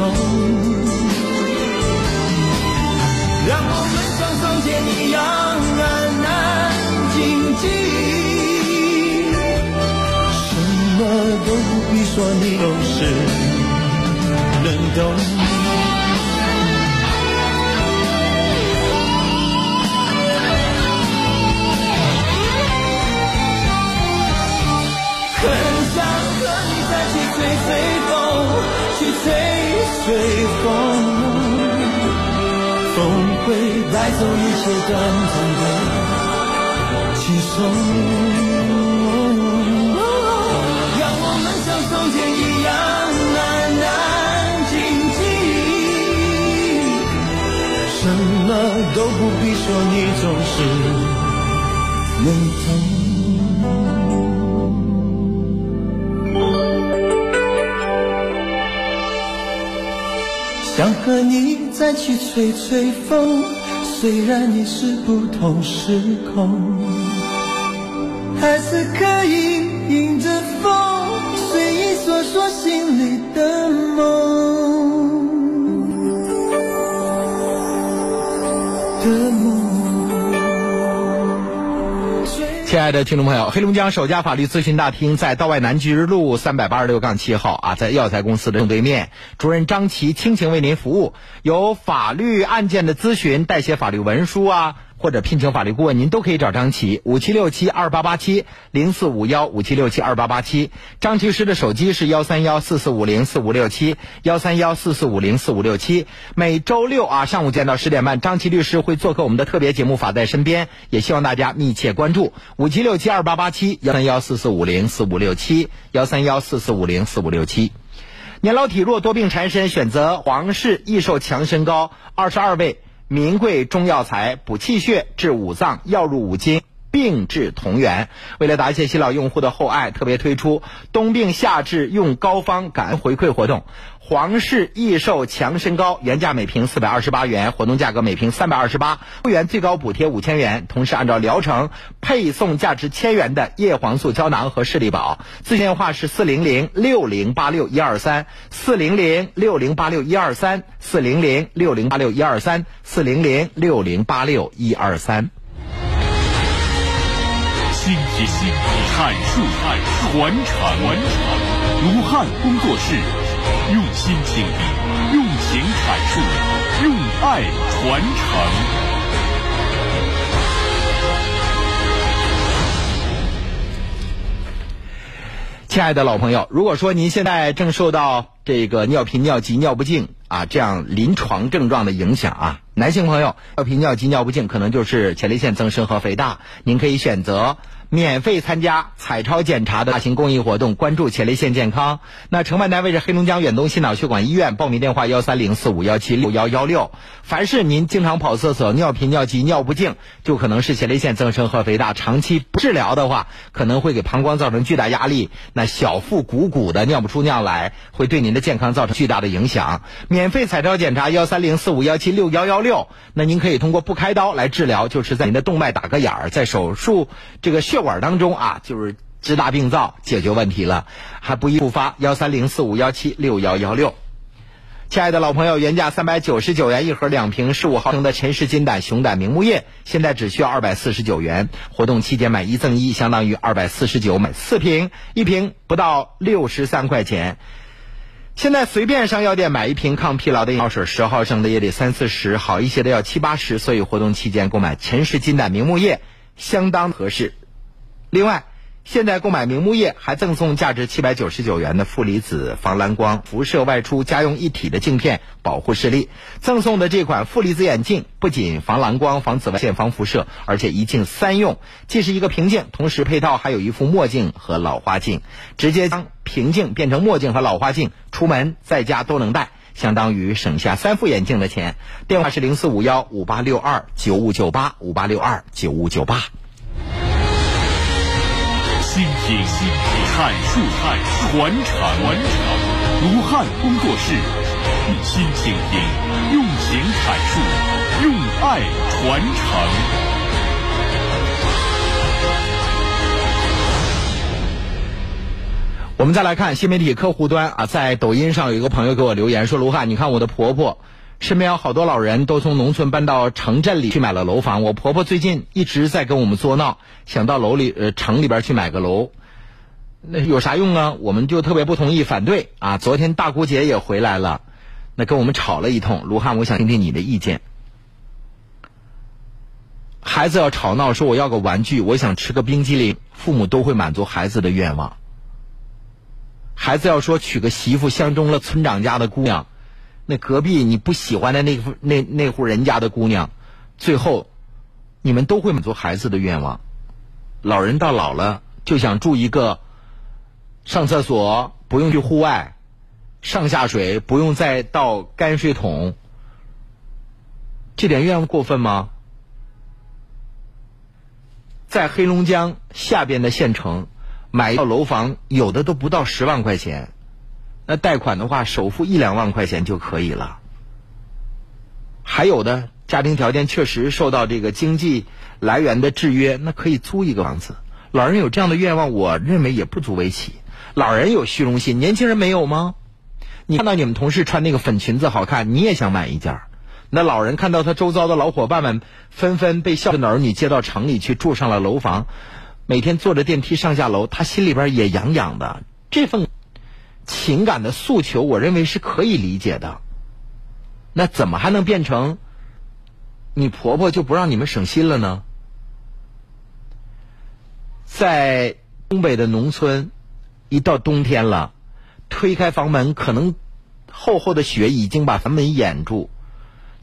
记，什么都不必说，你都是能懂。很想和你再去吹吹风，去吹吹风，风会带走一切短暂的。轻松，让我们像从前一样安安静静，什么都不必说，你总是能懂。想和你再去吹吹风，虽然你是不同时空，还是可以迎着风，随意说说心里的梦。的梦。亲爱的听众朋友，黑龙江首家法律咨询大厅在道外南局路三百八十六杠七号啊，在药材公司的正对面，主任张琪倾情为您服务，有法律案件的咨询、代写法律文书啊。或者聘请法律顾问，您都可以找张琪，五七六七二八八七零四五幺五七六七二八八七。张琪师的手机是幺三幺四四五零四五六七幺三幺四四五零四五六七。每周六啊上午见到十点半，张琪律师会做客我们的特别节目《法在身边》，也希望大家密切关注五七六七二八八七幺三幺四四五零四五六七幺三幺四四五零四五六七。年老体弱多病缠身，选择皇氏益寿强身膏，二十二味。名贵中药材，补气血、治五脏，药入五经，病治同源。为了答谢新老用户的厚爱，特别推出冬病夏治用膏方感恩回馈活动。皇室益寿强身膏原价每瓶四百二十八元，活动价格每瓶三百二十八，会员最高补贴五千元，同时按照疗程配送价值千元的叶黄素胶囊和视力宝。咨询电话是四零零六零八六一二三，四零零六零八六一二三，四零零六零八六一二三，四零零六零八六一二三。心贴心，阐述传承，传承。卢汉工作室，用心倾听，用情阐述，用爱传承。亲爱的老朋友，如果说您现在正受到这个尿频、尿急、尿不尽啊这样临床症状的影响啊，男性朋友尿频、尿急、尿不尽可能就是前列腺增生和肥大，您可以选择。免费参加彩超检查的大型公益活动，关注前列腺健康。那承办单位是黑龙江远东心脑血管医院，报名电话幺三零四五幺七六幺幺六。凡是您经常跑厕所、尿频、尿急、尿不尽，就可能是前列腺增生和肥大。长期不治疗的话，可能会给膀胱造成巨大压力，那小腹鼓鼓的，尿不出尿来，会对您的健康造成巨大的影响。免费彩超检查幺三零四五幺七六幺幺六。那您可以通过不开刀来治疗，就是在您的动脉打个眼儿，在手术这个血。管当中啊，就是治大病灶，解决问题了，还不易复发。幺三零四五幺七六幺幺六，亲爱的老朋友，原价三百九十九元一盒两瓶十五毫升的陈氏金胆熊胆明目液，现在只需要二百四十九元。活动期间买一赠一，相当于二百四十九买四瓶，一瓶不到六十三块钱。现在随便上药店买一瓶抗疲劳的药水，十毫升的也得三四十，好一些的要七八十。所以活动期间购买陈氏金胆明目液相当合适。另外，现在购买明目液还赠送价值七百九十九元的负离子防蓝光辐射外出家用一体的镜片，保护视力。赠送的这款负离子眼镜不仅防蓝光、防紫外线、防辐射，而且一镜三用，既是一个平镜，同时配套还有一副墨镜和老花镜，直接将平镜变成墨镜和老花镜，出门在家都能戴，相当于省下三副眼镜的钱。电话是零四五幺五八六二九五九八五八六二九五九八。倾听、阐述、传承、传承。卢汉工作室，用心倾听，用情阐述，用爱传承。我们再来看新媒体客户端啊，在抖音上有一个朋友给我留言说：“卢汉，你看我的婆婆。”身边有好多老人都从农村搬到城镇里去买了楼房。我婆婆最近一直在跟我们作闹，想到楼里呃城里边去买个楼。那有啥用啊？我们就特别不同意反对啊！昨天大姑姐也回来了，那跟我们吵了一通。卢汉，我想听听你的意见。孩子要吵闹说我要个玩具，我想吃个冰激凌，父母都会满足孩子的愿望。孩子要说娶个媳妇相中了村长家的姑娘，那隔壁你不喜欢的那户那那户人家的姑娘，最后你们都会满足孩子的愿望。老人到老了就想住一个。上厕所不用去户外，上下水不用再倒泔水桶，这点愿望过分吗？在黑龙江下边的县城买一套楼房，有的都不到十万块钱，那贷款的话，首付一两万块钱就可以了。还有的家庭条件确实受到这个经济来源的制约，那可以租一个房子。老人有这样的愿望，我认为也不足为奇。老人有虚荣心，年轻人没有吗？你看到你们同事穿那个粉裙子好看，你也想买一件儿那老人看到他周遭的老伙伴们纷纷被孝顺的儿女接到城里去住上了楼房，每天坐着电梯上下楼，他心里边也痒痒的。这份情感的诉求，我认为是可以理解的。那怎么还能变成你婆婆就不让你们省心了呢？在东北的农村。一到冬天了，推开房门，可能厚厚的雪已经把房门掩住，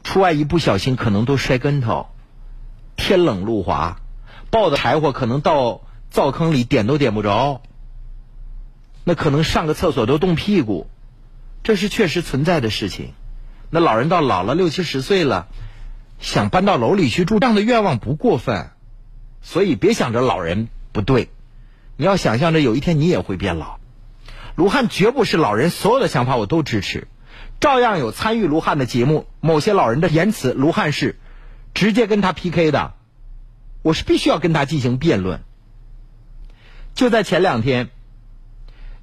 出外一不小心可能都摔跟头。天冷路滑，抱的柴火可能到灶坑里点都点不着，那可能上个厕所都冻屁股，这是确实存在的事情。那老人到老了六七十岁了，想搬到楼里去住，这样的愿望不过分，所以别想着老人不对。你要想象着有一天你也会变老，卢汉绝不是老人所有的想法我都支持，照样有参与卢汉的节目，某些老人的言辞，卢汉是直接跟他 PK 的，我是必须要跟他进行辩论。就在前两天，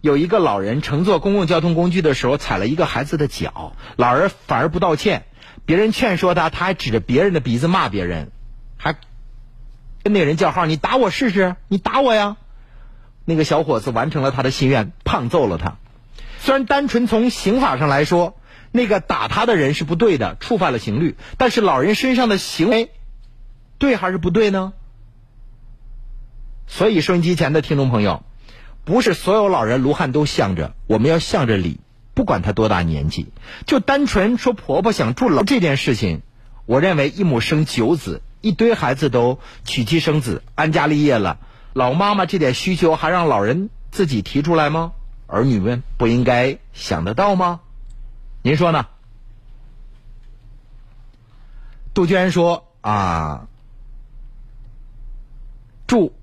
有一个老人乘坐公共交通工具的时候踩了一个孩子的脚，老人反而不道歉，别人劝说他，他还指着别人的鼻子骂别人，还跟那人叫号：“你打我试试，你打我呀！”那个小伙子完成了他的心愿，胖揍了他。虽然单纯从刑法上来说，那个打他的人是不对的，触犯了刑律，但是老人身上的行为，对还是不对呢？所以收音机前的听众朋友，不是所有老人卢汉都向着，我们要向着理，不管他多大年纪。就单纯说婆婆想住楼这件事情，我认为一母生九子，一堆孩子都娶妻生子，安家立业了。老妈妈这点需求还让老人自己提出来吗？儿女们不应该想得到吗？您说呢？杜鹃说啊，住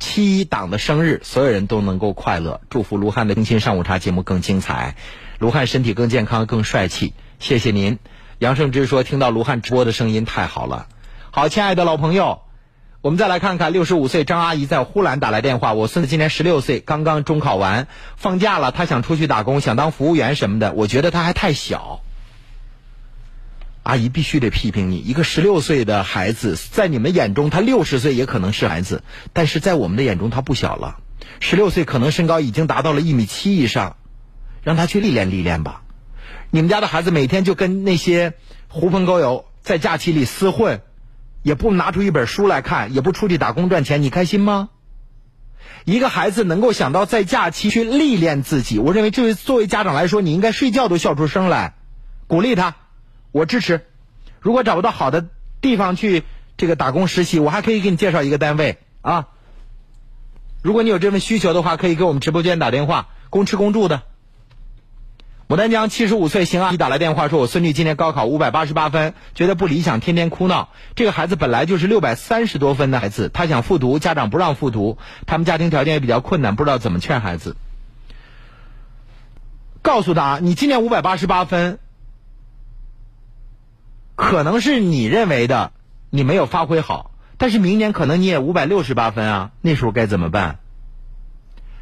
七一党的生日，所有人都能够快乐。祝福卢汉的《更新上午茶》节目更精彩，卢汉身体更健康、更帅气。谢谢您。杨胜之说，听到卢汉直播的声音太好了。好，亲爱的老朋友。我们再来看看，六十五岁张阿姨在呼兰打来电话。我孙子今年十六岁，刚刚中考完，放假了，他想出去打工，想当服务员什么的。我觉得他还太小。阿姨必须得批评你，一个十六岁的孩子，在你们眼中他六十岁也可能是孩子，但是在我们的眼中他不小了。十六岁可能身高已经达到了一米七以上，让他去历练历练吧。你们家的孩子每天就跟那些狐朋狗友在假期里厮混。也不拿出一本书来看，也不出去打工赚钱，你开心吗？一个孩子能够想到在假期去历练自己，我认为这位作为家长来说，你应该睡觉都笑出声来，鼓励他，我支持。如果找不到好的地方去这个打工实习，我还可以给你介绍一个单位啊。如果你有这份需求的话，可以给我们直播间打电话，公吃公住的。牡丹江七十五岁邢阿姨打来电话说：“我孙女今年高考五百八十八分，觉得不理想，天天哭闹。这个孩子本来就是六百三十多分的孩子，他想复读，家长不让复读，他们家庭条件也比较困难，不知道怎么劝孩子。告诉他，你今年五百八十八分，可能是你认为的你没有发挥好但是明年可能你也五百六十八分啊那时候该怎么办？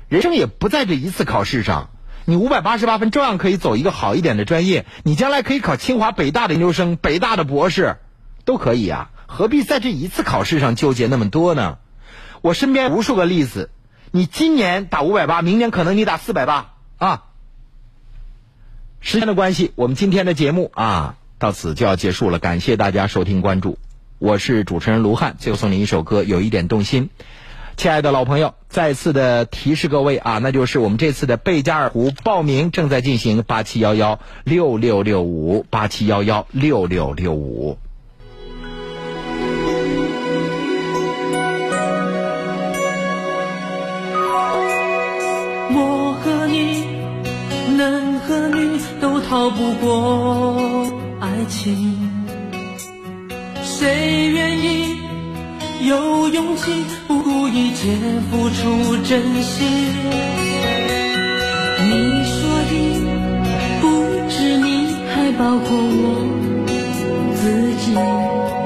人生也不在这一次考试上你五百八十八分照样可以走一个好一点的专业你将来可以考清华北大的研究生北大的博士都可以啊何必在这一次考试上纠结那么多呢？我身边无数个例子你今年打五百八明年可能你打四百八啊时间的关系我们今天的节目啊到此就要结束了感谢大家收听关注。我是主持人卢汉最后送您一首歌有一点动心。亲爱的老朋友再次的提示各位啊那就是我们这次的贝加尔湖报名正在进行八七幺幺六六六五八七幺幺六六六五。我和你能和你都逃不过。情。谁愿意有勇气不顾一切付出真心？你说的不止你还包括我自己。